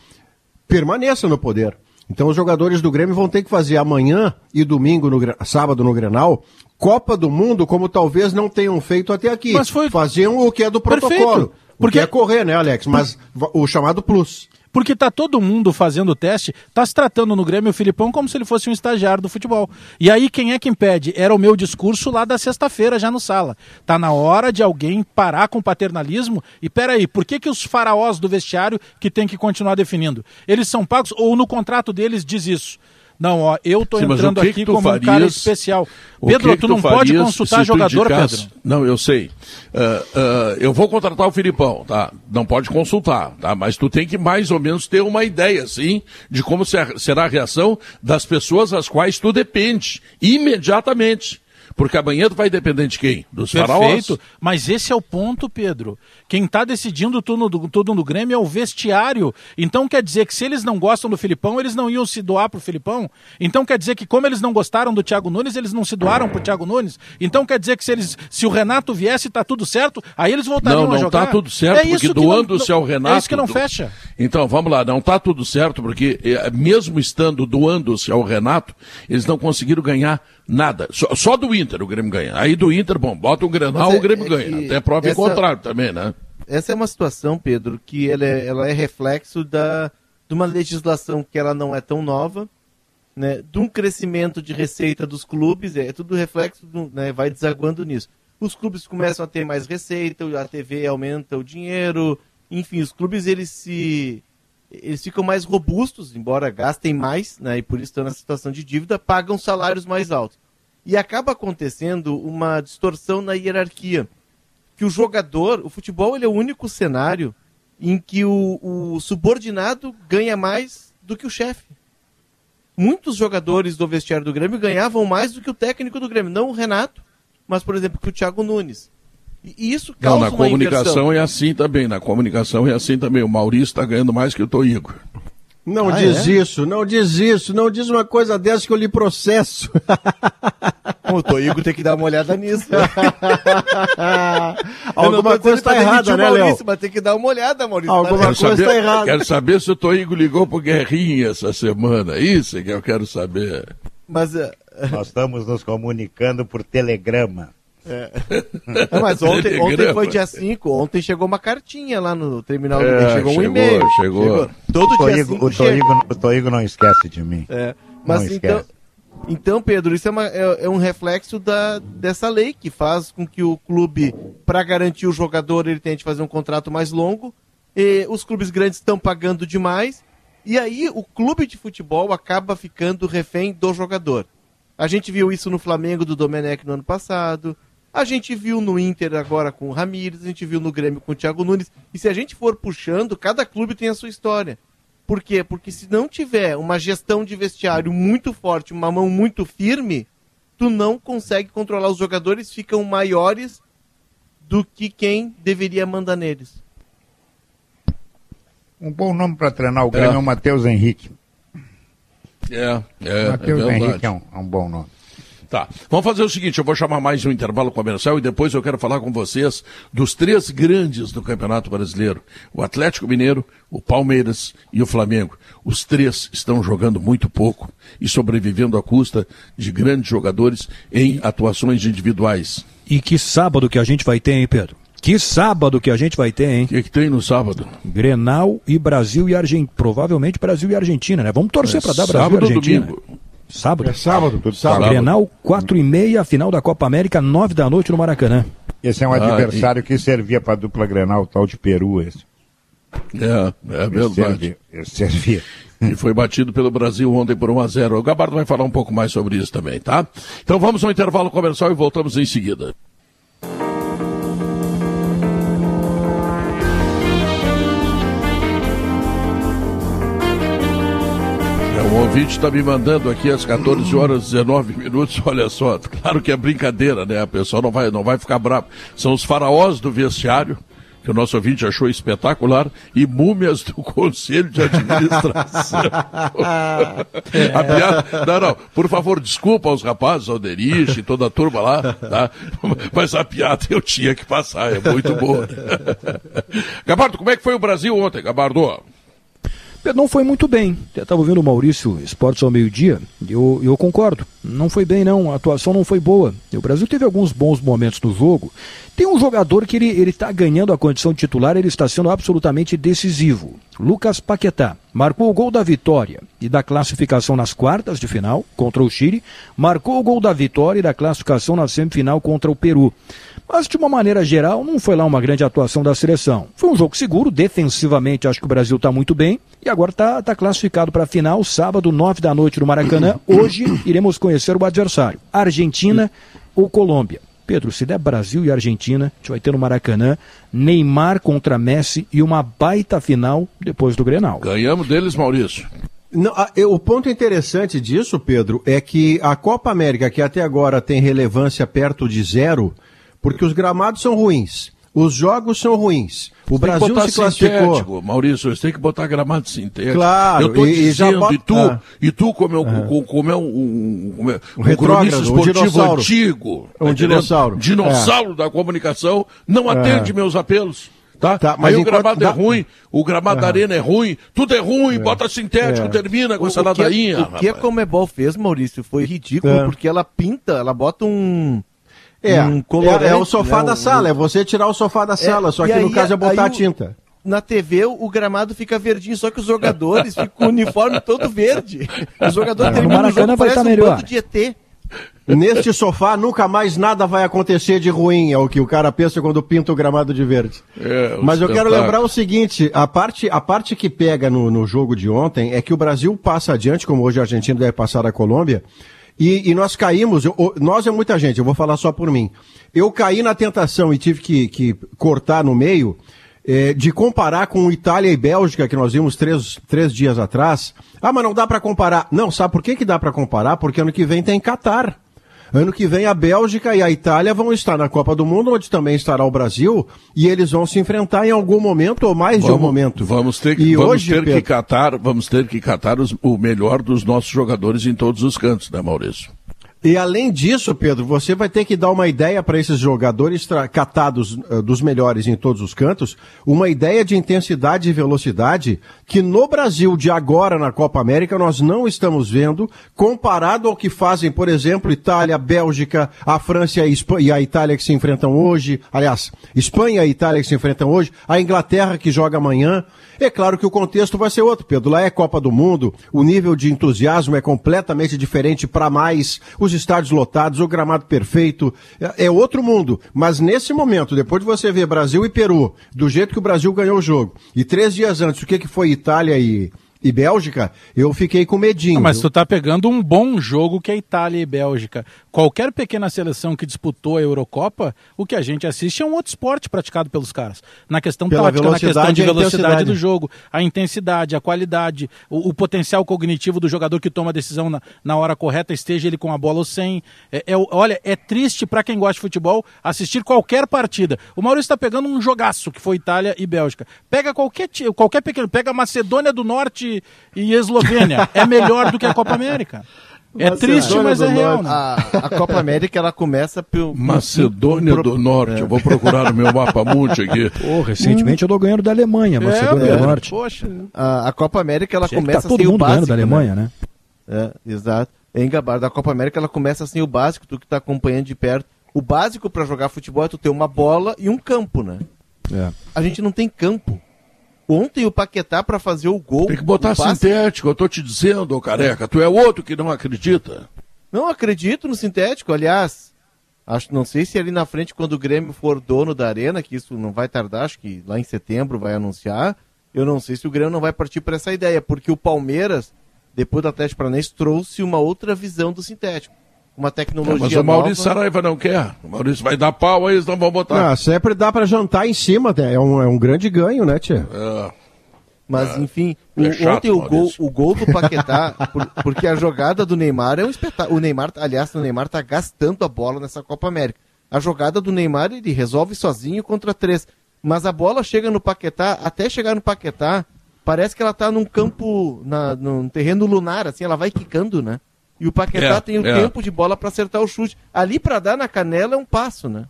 Speaker 6: permaneça no poder. Então os jogadores do Grêmio vão ter que fazer amanhã e domingo, no, sábado no Grenal, Copa do Mundo como talvez não tenham feito até aqui.
Speaker 2: Mas foi-
Speaker 6: Fazer o que é do
Speaker 2: Perfeito.
Speaker 6: protocolo.
Speaker 2: Porque-
Speaker 6: Porque é correr, né, Alex? Mas o chamado plus.
Speaker 2: Porque tá todo mundo fazendo o teste, tá se tratando no Grêmio o Filipão como se ele fosse um estagiário do futebol. E aí quem é que impede? Era o meu discurso lá da sexta-feira, já no sala. Tá na hora de alguém parar com o paternalismo e peraí, por que, que os faraós do vestiário que tem que continuar definindo? Eles são pagos ou no contrato deles diz isso? Não, ó, eu
Speaker 1: mas
Speaker 2: entrando aqui
Speaker 1: tu
Speaker 2: como um cara
Speaker 1: farias-
Speaker 2: especial. Pedro,
Speaker 1: que
Speaker 2: tu
Speaker 1: que
Speaker 2: não pode
Speaker 1: farias
Speaker 2: consultar
Speaker 1: tu
Speaker 2: jogador, Pedro.
Speaker 1: Não, eu sei. Ah, ah, eu vou contratar o Filipão, tá? Não pode consultar, tá? Mas tu tem que mais ou menos ter uma ideia, sim, de como ser- será a reação das pessoas às quais tu depende, imediatamente. Porque amanhã tu vai depender de quem? Dos faraós?
Speaker 2: Perfeito. Mas esse é o ponto, Pedro. Quem está decidindo tudo, do- tudo no Grêmio é o vestiário. Então quer dizer que se eles não gostam do Filipão, eles não iam se doar pro Filipão? Então quer dizer que como eles não gostaram do Thiago Nunes, eles não se doaram pro Thiago Nunes? Então quer dizer que se, eles, se o Renato viesse tá tudo certo, aí eles voltariam
Speaker 1: Não,
Speaker 2: a
Speaker 1: não
Speaker 2: jogar?
Speaker 1: tá tudo certo,
Speaker 2: É
Speaker 1: porque
Speaker 2: não-
Speaker 1: doando-se ao Renato.
Speaker 2: É isso que não
Speaker 1: do-
Speaker 2: fecha.
Speaker 1: Então, vamos lá, não tá tudo certo, porque eh, mesmo estando doando-se ao Renato, eles não conseguiram ganhar nada. Só, só do Inter o Grêmio ganha. Aí do Inter, bom, bota o Grenal,
Speaker 5: é-
Speaker 1: o Grêmio
Speaker 5: é
Speaker 1: ganha. Até prova
Speaker 5: essa-
Speaker 1: contrário também, né?
Speaker 5: Essa é uma situação, Pedro, que ela é, ela é reflexo da, de uma legislação que ela não é tão nova, né, de um crescimento de receita dos clubes, é tudo reflexo, do, né, vai desaguando nisso. Os clubes começam a ter mais receita, a TV aumenta o dinheiro, enfim, os clubes eles se eles ficam mais robustos, embora gastem mais, né, e por isso estão na situação de dívida, pagam salários mais altos. E acaba acontecendo uma distorção na hierarquia que o jogador, o futebol ele é o único cenário em que o, o subordinado ganha mais do que o chefe. Muitos jogadores do vestiário do Grêmio ganhavam mais do que o técnico do Grêmio, não o Renato, mas por exemplo que o Thiago Nunes. E isso
Speaker 1: Não,
Speaker 5: causa
Speaker 1: na
Speaker 5: uma
Speaker 1: comunicação
Speaker 5: inversão.
Speaker 1: é assim também. Na comunicação é assim também. O Maurício está ganhando mais que o Toigo.
Speaker 6: Não
Speaker 5: Ah,
Speaker 6: diz
Speaker 5: é?
Speaker 6: isso, não diz isso, não diz uma coisa dessa que eu lhe processo.
Speaker 5: O Toigo tem que dar uma olhada nisso.
Speaker 6: Alguma coisa está errada, né, Léo?
Speaker 5: Mas tem que dar uma olhada, Maurício.
Speaker 6: Alguma
Speaker 5: Tá-
Speaker 1: Quero
Speaker 6: coisa
Speaker 1: saber,
Speaker 6: tá errada.
Speaker 1: quero saber se o Toigo ligou pro Guerrinha essa semana. Isso é que eu quero saber.
Speaker 5: Mas, eh,
Speaker 3: Nós estamos nos comunicando por telegrama.
Speaker 5: Ah, Mas ontem, ontem foi dia 5, ontem chegou uma cartinha lá no terminal,
Speaker 1: É,
Speaker 5: chegou um
Speaker 1: chegou,
Speaker 5: e-mail.
Speaker 1: chegou.
Speaker 5: Todo
Speaker 3: O
Speaker 5: dia
Speaker 3: Toigo,
Speaker 5: 5
Speaker 3: o, Toigo, o Toigo não esquece de mim.
Speaker 5: É, mas
Speaker 3: Não
Speaker 5: então,
Speaker 3: esquece.
Speaker 5: Então, Pedro, isso é, uma, é, é, um reflexo da, dessa lei que faz com que o clube, para garantir o jogador, ele tente fazer um contrato mais longo. E os clubes grandes estão pagando demais. E aí o clube de futebol acaba ficando refém do jogador. A gente viu isso no Flamengo do Domenech no ano passado. A gente viu no Inter agora com o Ramires, a gente viu no Grêmio com o Thiago Nunes. E se a gente for puxando, cada clube tem a sua história. Por quê? Porque se não tiver uma gestão de vestiário muito forte, uma mão muito firme, tu não consegue controlar os jogadores, ficam maiores do que quem deveria mandar neles.
Speaker 3: Um bom nome para treinar o Grêmio é, é o Matheus Henrique.
Speaker 1: É, é.
Speaker 3: Matheus é Henrique é um, é um bom nome.
Speaker 1: Tá. Vamos fazer o seguinte, eu vou chamar mais um intervalo comercial e depois eu quero falar com vocês dos três grandes do Campeonato Brasileiro. O Atlético Mineiro, o Palmeiras e o Flamengo. Os três estão jogando muito pouco e sobrevivendo à custa de grandes jogadores em atuações individuais.
Speaker 4: E que sábado que a gente vai ter, hein, Pedro? Que sábado que a gente vai ter, hein? O
Speaker 1: que, que, tem no sábado?
Speaker 4: Grenal e Brasil e Argentina. Provavelmente Brasil e Argentina, né? Vamos torcer é, para dar Brasil e Argentina. Domingo. Sábado?
Speaker 6: É sábado, tudo sábado.
Speaker 4: Grenal, 4 e meia, final da Copa América, 9 da noite no Maracanã.
Speaker 3: Esse é um ah, adversário e... que servia para dupla Grenal, tal de Peru esse.
Speaker 1: É, é verdade.
Speaker 3: Servia. servia.
Speaker 1: E foi batido pelo Brasil ontem por 1 a 0 O Gabardo vai falar um pouco mais sobre isso também, tá? Então vamos ao intervalo comercial e voltamos em seguida. O ouvinte está me mandando aqui às 14 horas e 19 minutos. Olha só, claro que é brincadeira, né? A pessoa não vai, não vai ficar brava. São os faraós do vestiário, que o nosso ouvinte achou espetacular, e múmias do Conselho de Administração. a piada, não, não, por favor, desculpa aos rapazes, ao Derich e toda a turma lá, tá? Mas a piada eu tinha que passar, é muito boa. Né? Gabardo, como é que foi o Brasil ontem, Gabardo?
Speaker 4: Não foi muito bem. Eu estava ouvindo o Maurício Esportes ao meio-dia, eu, eu concordo. Não foi bem, não. A atuação não foi boa. O Brasil teve alguns bons momentos no jogo. Tem um jogador que ele está ganhando a condição de titular, ele está sendo absolutamente decisivo. Lucas Paquetá marcou o gol da vitória e da classificação nas quartas de final contra o Chile, marcou o gol da vitória e da classificação na semifinal contra o Peru. Mas, de uma maneira geral, não foi lá uma grande atuação da seleção. Foi um jogo seguro, defensivamente acho que o Brasil está muito bem. E agora está tá classificado para a final, sábado, nove da noite no Maracanã. Hoje iremos conhecer o adversário, Argentina ou Colômbia. Pedro, se der Brasil e Argentina, a gente vai ter no Maracanã Neymar contra Messi e uma baita final depois do Grenal.
Speaker 1: Ganhamos deles, Maurício.
Speaker 6: Não, a, o ponto interessante disso, Pedro, é que a Copa América, que até agora tem relevância perto de zero, porque os gramados são ruins. Os jogos são ruins. O
Speaker 1: você
Speaker 6: Brasil
Speaker 1: se classificou. Maurício, você tem que botar gramado sintético.
Speaker 6: Claro,
Speaker 1: eu tô e, dizendo, e, bota... e tu, ah. e tu como é, um, como é um, um, um, um cronista esportivo um antigo,
Speaker 6: um tá dinossauro,
Speaker 1: dinossauro é. da comunicação, não atende é. meus apelos. Tá? tá mas Aí o gramado é ruim, o gramado da arena é ruim, tudo é ruim, é. bota sintético, é. termina com o, essa ladainha.
Speaker 5: O que a Comebol fez, Maurício, foi ridículo, é. porque ela pinta, ela bota um
Speaker 6: é, um é, é, o sofá né, da sala, é você tirar o sofá da é, sala, só que aí, no caso é botar a tinta.
Speaker 5: na TV o gramado fica verdinho, só que os jogadores ficam com o uniforme todo verde. Os jogadores terminam o jogo,
Speaker 4: vai estar tá melhor.
Speaker 5: de ET.
Speaker 6: Neste sofá nunca mais nada vai acontecer de ruim, é o que o cara pensa quando pinta o gramado de verde. É, Mas eu quero lembrar o seguinte: a parte, a parte que pega no, no jogo de ontem é que o Brasil passa adiante, como hoje a Argentina deve passar a Colômbia, e, e nós caímos, eu, nós é muita gente, eu vou falar só por mim. Eu caí na tentação e tive que, que cortar no meio é, de comparar com Itália e Bélgica, que nós vimos três, três dias atrás. Ah, mas não dá para comparar. Não, sabe por que, que dá para comparar? Porque ano que vem tem Catar. Ano que vem a Bélgica e a Itália vão estar na Copa do Mundo, onde também estará o Brasil, e eles vão se enfrentar em algum momento ou mais
Speaker 1: vamos,
Speaker 6: de um momento.
Speaker 1: Vamos ter, que, vamos hoje, ter Pedro... que catar, vamos ter que catar os, o melhor dos nossos jogadores em todos os cantos, né, Maurício?
Speaker 6: E além disso, Pedro, você vai ter que dar uma ideia para esses jogadores catados uh, dos melhores em todos os cantos, uma ideia de intensidade e velocidade que no Brasil de agora na Copa América nós não estamos vendo, comparado ao que fazem, por exemplo, Itália, Bélgica, a França e a, Itália que se enfrentam hoje, aliás, Espanha e Itália que se enfrentam hoje, a Inglaterra que joga amanhã. É claro que o contexto vai ser outro, Pedro. Lá é Copa do Mundo, o nível de entusiasmo é completamente diferente para mais, os estádios lotados, o gramado perfeito, é, é outro mundo. Mas nesse momento, depois de você ver Brasil e Peru, do jeito que o Brasil ganhou o jogo, e três dias antes, o que, que foi Itália e, e Bélgica, eu fiquei com medinho.
Speaker 2: Mas tu tá pegando um bom jogo que é Itália e Bélgica. Qualquer pequena seleção que disputou a Eurocopa, o que a gente assiste é um outro esporte praticado pelos caras. Na questão Pela tática, na questão de velocidade do jogo, a intensidade, a qualidade, o, o, potencial cognitivo do jogador que toma a decisão na, na hora correta, esteja ele com a bola ou sem. É, é olha, é triste para quem gosta de futebol assistir qualquer partida. O Maurício está pegando um jogaço que foi Itália e Bélgica. Pega qualquer, qualquer pequeno, pega Macedônia do Norte e, Eslovênia. É melhor do que a Copa América. É triste, mas é real. Né?
Speaker 5: A, a, Copa América ela começa pelo
Speaker 1: Macedônia do Norte. É. Eu vou procurar no meu mapa mundo aqui.
Speaker 4: Pô, recentemente hum. eu tô ganhando da Alemanha, é, Macedônia é, do Norte.
Speaker 5: Poxa, a, a, Copa América ela
Speaker 4: Tinha
Speaker 5: começa
Speaker 4: tá todo
Speaker 5: mundo
Speaker 4: básico, ganhando da Alemanha, né?
Speaker 5: né? É, exato. Em Gabardo, a Copa América ela começa assim o básico, tu que tá acompanhando de perto. O básico para jogar futebol é tu ter uma bola e um campo, né?
Speaker 4: É.
Speaker 5: A gente não tem campo. Ontem o Paquetá para fazer o gol.
Speaker 1: Tem que botar sintético, eu tô te dizendo, ô careca. Tu é outro que não acredita.
Speaker 5: Não acredito no sintético, aliás. Acho, não sei se ali na frente, quando o Grêmio for dono da arena, que isso não vai tardar, acho que lá em setembro vai anunciar. Eu não sei se o Grêmio não vai partir para essa ideia, porque o Palmeiras, depois do Atlético Paranaense, trouxe uma outra visão do sintético uma tecnologia
Speaker 1: Mas o Maurício nova. Saraiva não quer. O Maurício vai dar pau, aí eles não vão botar.
Speaker 6: Ah, sempre dá para jantar em cima, é um, é um grande ganho, né, tia? É.
Speaker 5: Mas, é. enfim, é o, chato, ontem o gol, o gol do Paquetá, por, porque a jogada do Neymar é um espetáculo. O Neymar, aliás, o Neymar tá gastando a bola nessa Copa América. A jogada do Neymar, ele resolve sozinho contra três. Mas a bola chega no Paquetá, até chegar no Paquetá, parece que ela tá num campo, na, num terreno lunar, assim, ela vai quicando, né? E o Paquetá é, tem o é. tempo de bola para acertar o chute. Ali para dar na canela é um passo, né?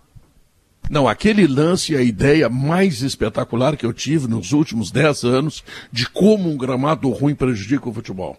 Speaker 1: Não, aquele lance é a ideia mais espetacular que eu tive nos últimos 10 anos de como um gramado ruim prejudica o futebol.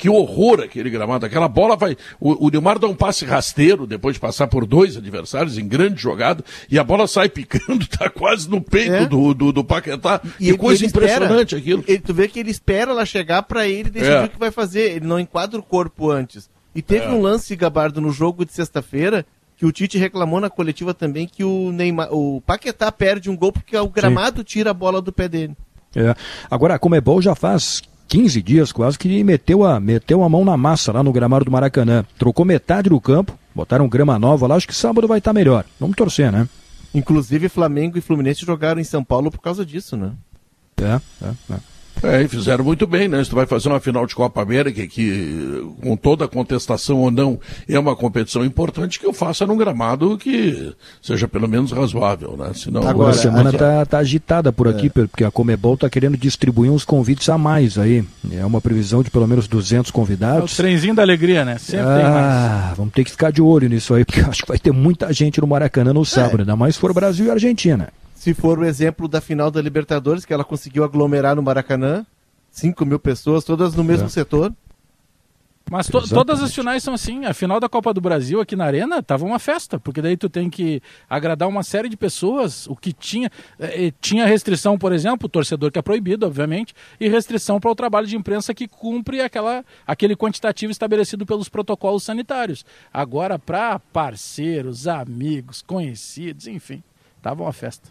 Speaker 1: Que horror aquele gramado. Aquela bola vai. O, o Neymar dá um passe rasteiro depois de passar por dois adversários em grande jogada e a bola sai picando, tá quase no peito é. do, do, do, Paquetá. E, que coisa impressionante
Speaker 5: espera,
Speaker 1: aquilo.
Speaker 5: Ele, tu vê que ele espera ela chegar para ele decidir é. o que vai fazer. Ele não enquadra o corpo antes. E teve é. um lance, Gabardo, no jogo de sexta-feira, que o Tite reclamou na coletiva também que o Neymar, o Paquetá perde um gol porque o gramado Sim. tira a bola do pé dele.
Speaker 4: É. Agora, a Comebol já faz 15 dias quase que meteu a, meteu a mão na massa lá no gramado do Maracanã. Trocou metade do campo, botaram grama nova lá, acho que sábado vai estar tá melhor. Vamos torcer, né?
Speaker 5: Inclusive Flamengo e Fluminense jogaram em São Paulo por causa disso, né?
Speaker 4: É, é, é.
Speaker 1: É, e fizeram muito bem, né? Se tu vai fazer uma final de Copa América, que com toda a contestação ou não, é uma competição importante, que eu faça num gramado que seja pelo menos razoável, né?
Speaker 4: Senão, Agora, a semana tá, tá agitada por aqui, é. porque a Comebol tá querendo distribuir uns convites a mais aí. É uma previsão de pelo menos 200 convidados.
Speaker 2: É o trenzinho da alegria, né? Sempre ah, tem mais.
Speaker 4: Vamos ter que ficar de olho nisso aí, porque acho que vai ter muita gente no Maracanã no sábado, é. ainda mais se for Brasil e Argentina
Speaker 5: se for o exemplo da final da Libertadores, que ela conseguiu aglomerar no Maracanã, 5 mil pessoas, todas no mesmo é. setor.
Speaker 2: Mas to todas as finais são assim. A final da Copa do Brasil aqui na Arena tava uma festa, porque daí tu tem que agradar uma série de pessoas. O que tinha. Eh, tinha restrição, por exemplo, o torcedor que é proibido, obviamente, e restrição para o trabalho de imprensa que cumpre aquela, aquele quantitativo estabelecido pelos protocolos sanitários. Agora, para parceiros, amigos, conhecidos, enfim, tava uma festa.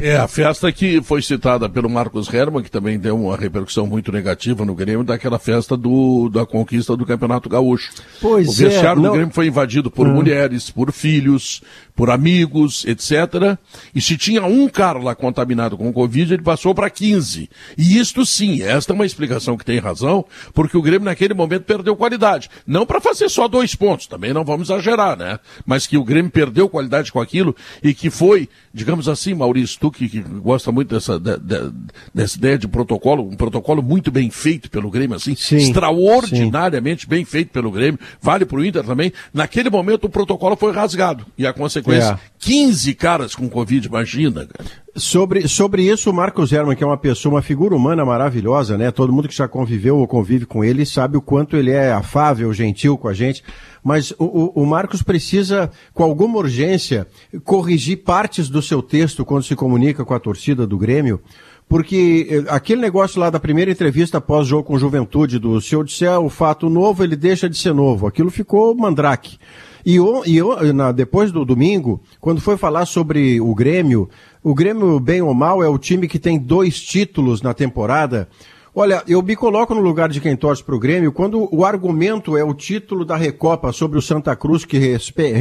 Speaker 1: É, a festa que foi citada pelo Marcos Herman, que também deu uma repercussão muito negativa no Grêmio, daquela festa do, da conquista do Campeonato Gaúcho.
Speaker 6: Pois
Speaker 1: o vestiário
Speaker 6: é,
Speaker 1: do Grêmio foi invadido por hum. mulheres, por filhos, por amigos, etc. E se tinha um cara lá contaminado com Covid, ele passou para 15. E isto sim, esta é uma explicação que tem razão, porque o Grêmio naquele momento perdeu qualidade. Não para fazer só dois pontos, também não vamos exagerar, né? Mas que o Grêmio perdeu qualidade com aquilo e que foi, digamos assim, Maurício, tu que, que gosta muito dessa, de, de, dessa ideia de protocolo, um protocolo muito bem feito pelo Grêmio, assim,
Speaker 6: Sim,
Speaker 1: extraordinariamente sim. bem feito pelo Grêmio, vale pro Inter também. Naquele momento o protocolo foi rasgado. E a consequência, é. 15 caras com Covid, imagina, cara.
Speaker 6: Sobre, sobre isso, o Marcos Herman, que é uma pessoa, uma figura humana maravilhosa, né? Todo mundo que já conviveu ou convive com ele sabe o quanto ele é afável, gentil com a gente. Mas o, o, Marcos precisa, com alguma urgência, corrigir partes do seu texto quando se comunica com a torcida do Grêmio, porque eh, aquele negócio lá da primeira entrevista pós-jogo com Juventude, do se eu disser o fato novo, ele deixa de ser novo. Aquilo ficou mandrake. E, e na, depois do domingo, quando foi falar sobre o Grêmio, o Grêmio, bem ou mal, é o time que tem dois títulos na temporada. Olha, eu me coloco no lugar de quem torce para o Grêmio quando o argumento é o título da Recopa sobre o Santa Cruz, que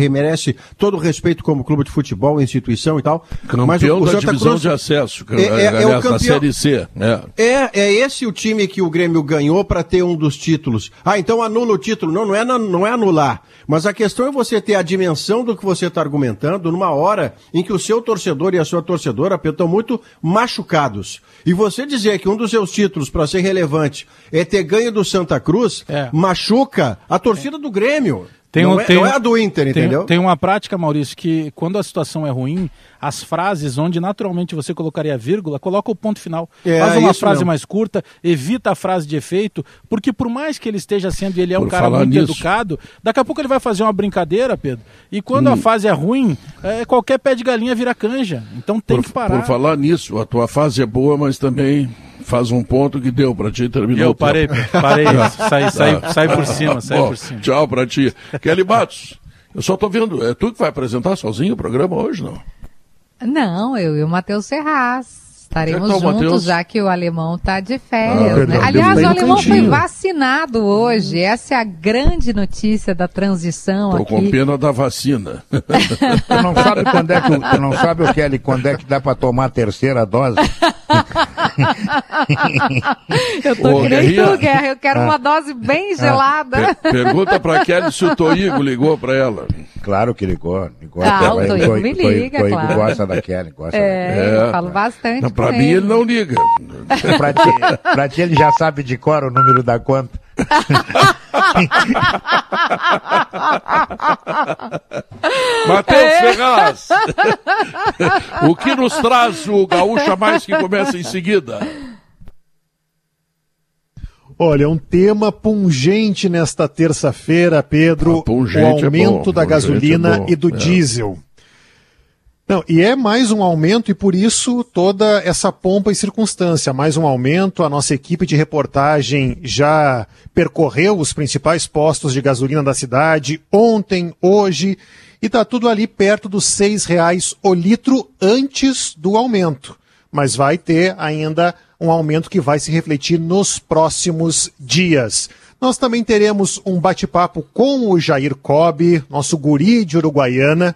Speaker 6: merece todo o respeito como clube de futebol, instituição e tal.
Speaker 1: Campeão mas o, o da Santa divisão Cruz de acesso, é, é, aliás, é o campeão, Série C.
Speaker 6: É. é. é, esse o time que o Grêmio ganhou para ter um dos títulos. Ah, então anula o título. Não, não é, não é anular. Mas a questão é você ter a dimensão do que você está argumentando numa hora em que o seu torcedor e a sua torcedora estão muito machucados. E você dizer que um dos seus títulos para ser relevante é ter ganho do Santa Cruz, é. machuca a torcida do Grêmio. Tem um, não, é, tem, não é a do Inter, entendeu?
Speaker 2: Tem, tem uma prática, Maurício, que quando a situação é ruim, as frases onde naturalmente você colocaria vírgula, coloca o ponto final. É, Faz uma frase mesmo. mais curta, evita a frase de efeito, porque por mais que ele esteja sendo, ele é por um cara muito nisso. educado, daqui a pouco ele vai fazer uma brincadeira, Pedro. E quando hum. a fase é ruim, é, qualquer pé de galinha vira canja. Então tem
Speaker 1: por,
Speaker 2: que parar.
Speaker 1: Por falar nisso, a tua fase é boa, mas também faz um ponto que deu para ti terminou.
Speaker 2: Eu parei, parei, saí, saí, saí por cima, saí Bom, por cima.
Speaker 1: Tchau para ti. Kelly Matos, eu só tô vendo, é tu que vai apresentar sozinho o programa hoje, não?
Speaker 8: Não, eu e o Matheus Serraz. Estaremos tá juntos, já que o alemão está de férias. Ah, né? Aliás, o alemão foi vacinado hoje. Essa é a grande notícia da transição Tô aqui.
Speaker 1: com pena da vacina.
Speaker 3: tu não sabe quando é que tu não sabe o Kelly quando é que dá para tomar a terceira dose?
Speaker 8: eu tô Ô, que nem tu, Guerra. Eu quero ah. uma dose bem ah. gelada.
Speaker 1: Per pergunta para Kelly se o Toigo ligou para ela.
Speaker 3: Claro que ligou. ligou
Speaker 8: ah, o Toigo me liga, Toigo, claro.
Speaker 3: gosta da Kelly. Gosta
Speaker 8: é, da eu falo bastante. Não,
Speaker 1: pra mim ele não liga.
Speaker 3: pra, ti, pra ti ele já sabe de cor o número da conta.
Speaker 1: Matheus é. Ferraz, o que nos traz o Gaúcha Mais que começa em seguida?
Speaker 9: Olha, um tema pungente nesta terça-feira, Pedro, ah, o é aumento é da gasolina é e do é. diesel. Não, e é mais um aumento e por isso toda essa pompa e circunstância, mais um aumento. A nossa equipe de reportagem já percorreu os principais postos de gasolina da cidade ontem, hoje, e está tudo ali perto dos seis reais o litro antes do aumento. Mas vai ter ainda um aumento que vai se refletir nos próximos dias. Nós também teremos um bate-papo com o Jair Cobb, nosso guri de Uruguaiana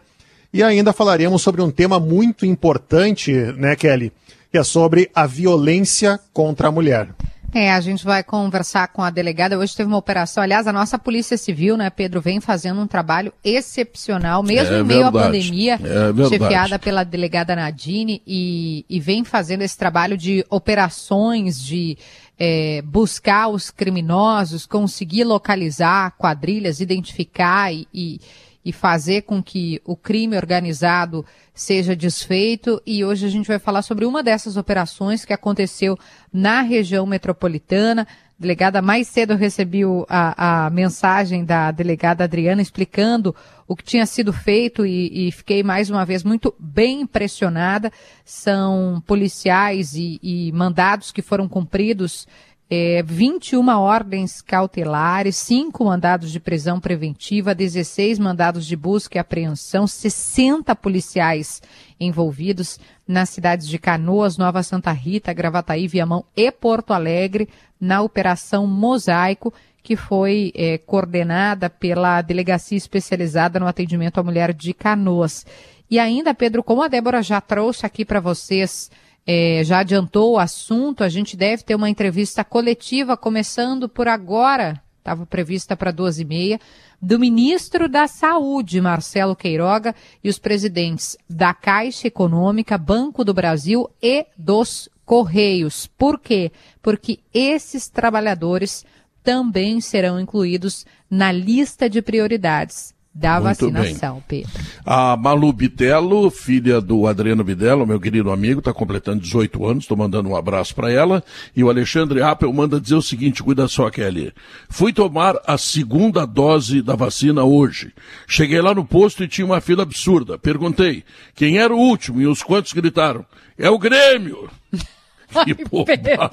Speaker 9: e ainda falaremos sobre um tema muito importante, né, Kelly? Que é sobre a violência contra a mulher.
Speaker 8: É, a gente vai conversar com a delegada. Hoje teve uma operação. Aliás, a nossa Polícia Civil, né, Pedro, vem fazendo um trabalho excepcional, mesmo é em meio verdade. à pandemia, é chefiada pela delegada Nadine, e, e vem fazendo esse trabalho de operações de é, buscar os criminosos, conseguir localizar quadrilhas, identificar e, e e fazer com que o crime organizado seja desfeito. E hoje a gente vai falar sobre uma dessas operações que aconteceu na região metropolitana. Delegada, mais cedo eu recebi a, a mensagem da delegada Adriana explicando o que tinha sido feito e, e fiquei mais uma vez muito bem impressionada. São policiais e, e mandados que foram cumpridos é, 21 ordens cautelares, 5 mandados de prisão preventiva, 16 mandados de busca e apreensão, 60 policiais envolvidos nas cidades de Canoas, Nova Santa Rita, Gravataí, Viamão e Porto Alegre, na Operação Mosaico, que foi é, coordenada pela Delegacia Especializada no Atendimento à Mulher de Canoas. E ainda, Pedro, como a Débora já trouxe aqui para vocês, é, já adiantou o assunto, a gente deve ter uma entrevista coletiva começando por agora, estava prevista para 12h30, do ministro da Saúde, Marcelo Queiroga, e os presidentes da Caixa Econômica, Banco do Brasil e dos Correios. Por quê? Porque esses trabalhadores também serão incluídos na lista de prioridades da Muito vacinação, bem. Pedro.
Speaker 1: A Malu Bitello, filha do Adriano Bitello, meu querido amigo, está completando 18 anos, estou mandando um abraço para ela. E o Alexandre Appel manda dizer o seguinte: cuida só, Kelly. Fui tomar a segunda dose da vacina hoje. Cheguei lá no posto e tinha uma fila absurda. Perguntei quem era o último e os quantos gritaram: é o Grêmio!
Speaker 8: Ai, Pedro.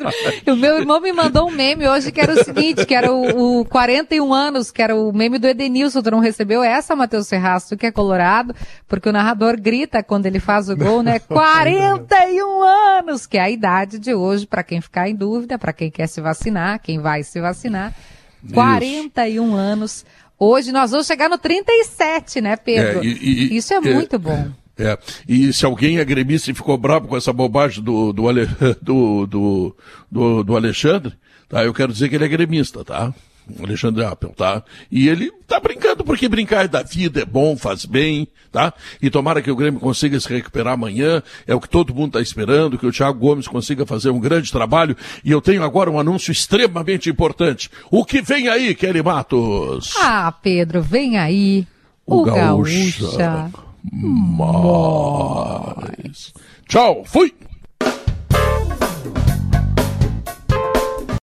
Speaker 8: O meu irmão me mandou um meme hoje que era o seguinte, que era o, o 41 anos, que era o meme do Edenilson. Tu não recebeu essa, Matheus Serraço, que é colorado, porque o narrador grita quando ele faz o gol, né? 41 anos, que é a idade de hoje, para quem ficar em dúvida, para quem quer se vacinar, quem vai se vacinar. 41 Isso. anos. Hoje nós vamos chegar no 37, né, Pedro? É, e, e, Isso é, é muito bom.
Speaker 1: É, e se alguém é gremista e ficou bravo com essa bobagem do, do, do, do, do, do Alexandre, tá? Eu quero dizer que ele é gremista, tá? Alexandre Appel, tá? E ele tá brincando, porque brincar da vida é bom, faz bem, tá? E tomara que o Grêmio consiga se recuperar amanhã, é o que todo mundo está esperando, que o Thiago Gomes consiga fazer um grande trabalho. E eu tenho agora um anúncio extremamente importante. O que vem aí, Kelly Matos?
Speaker 8: Ah, Pedro, vem aí. O, o Gaúcha. Gaúcha
Speaker 1: mais. Tchau, fui!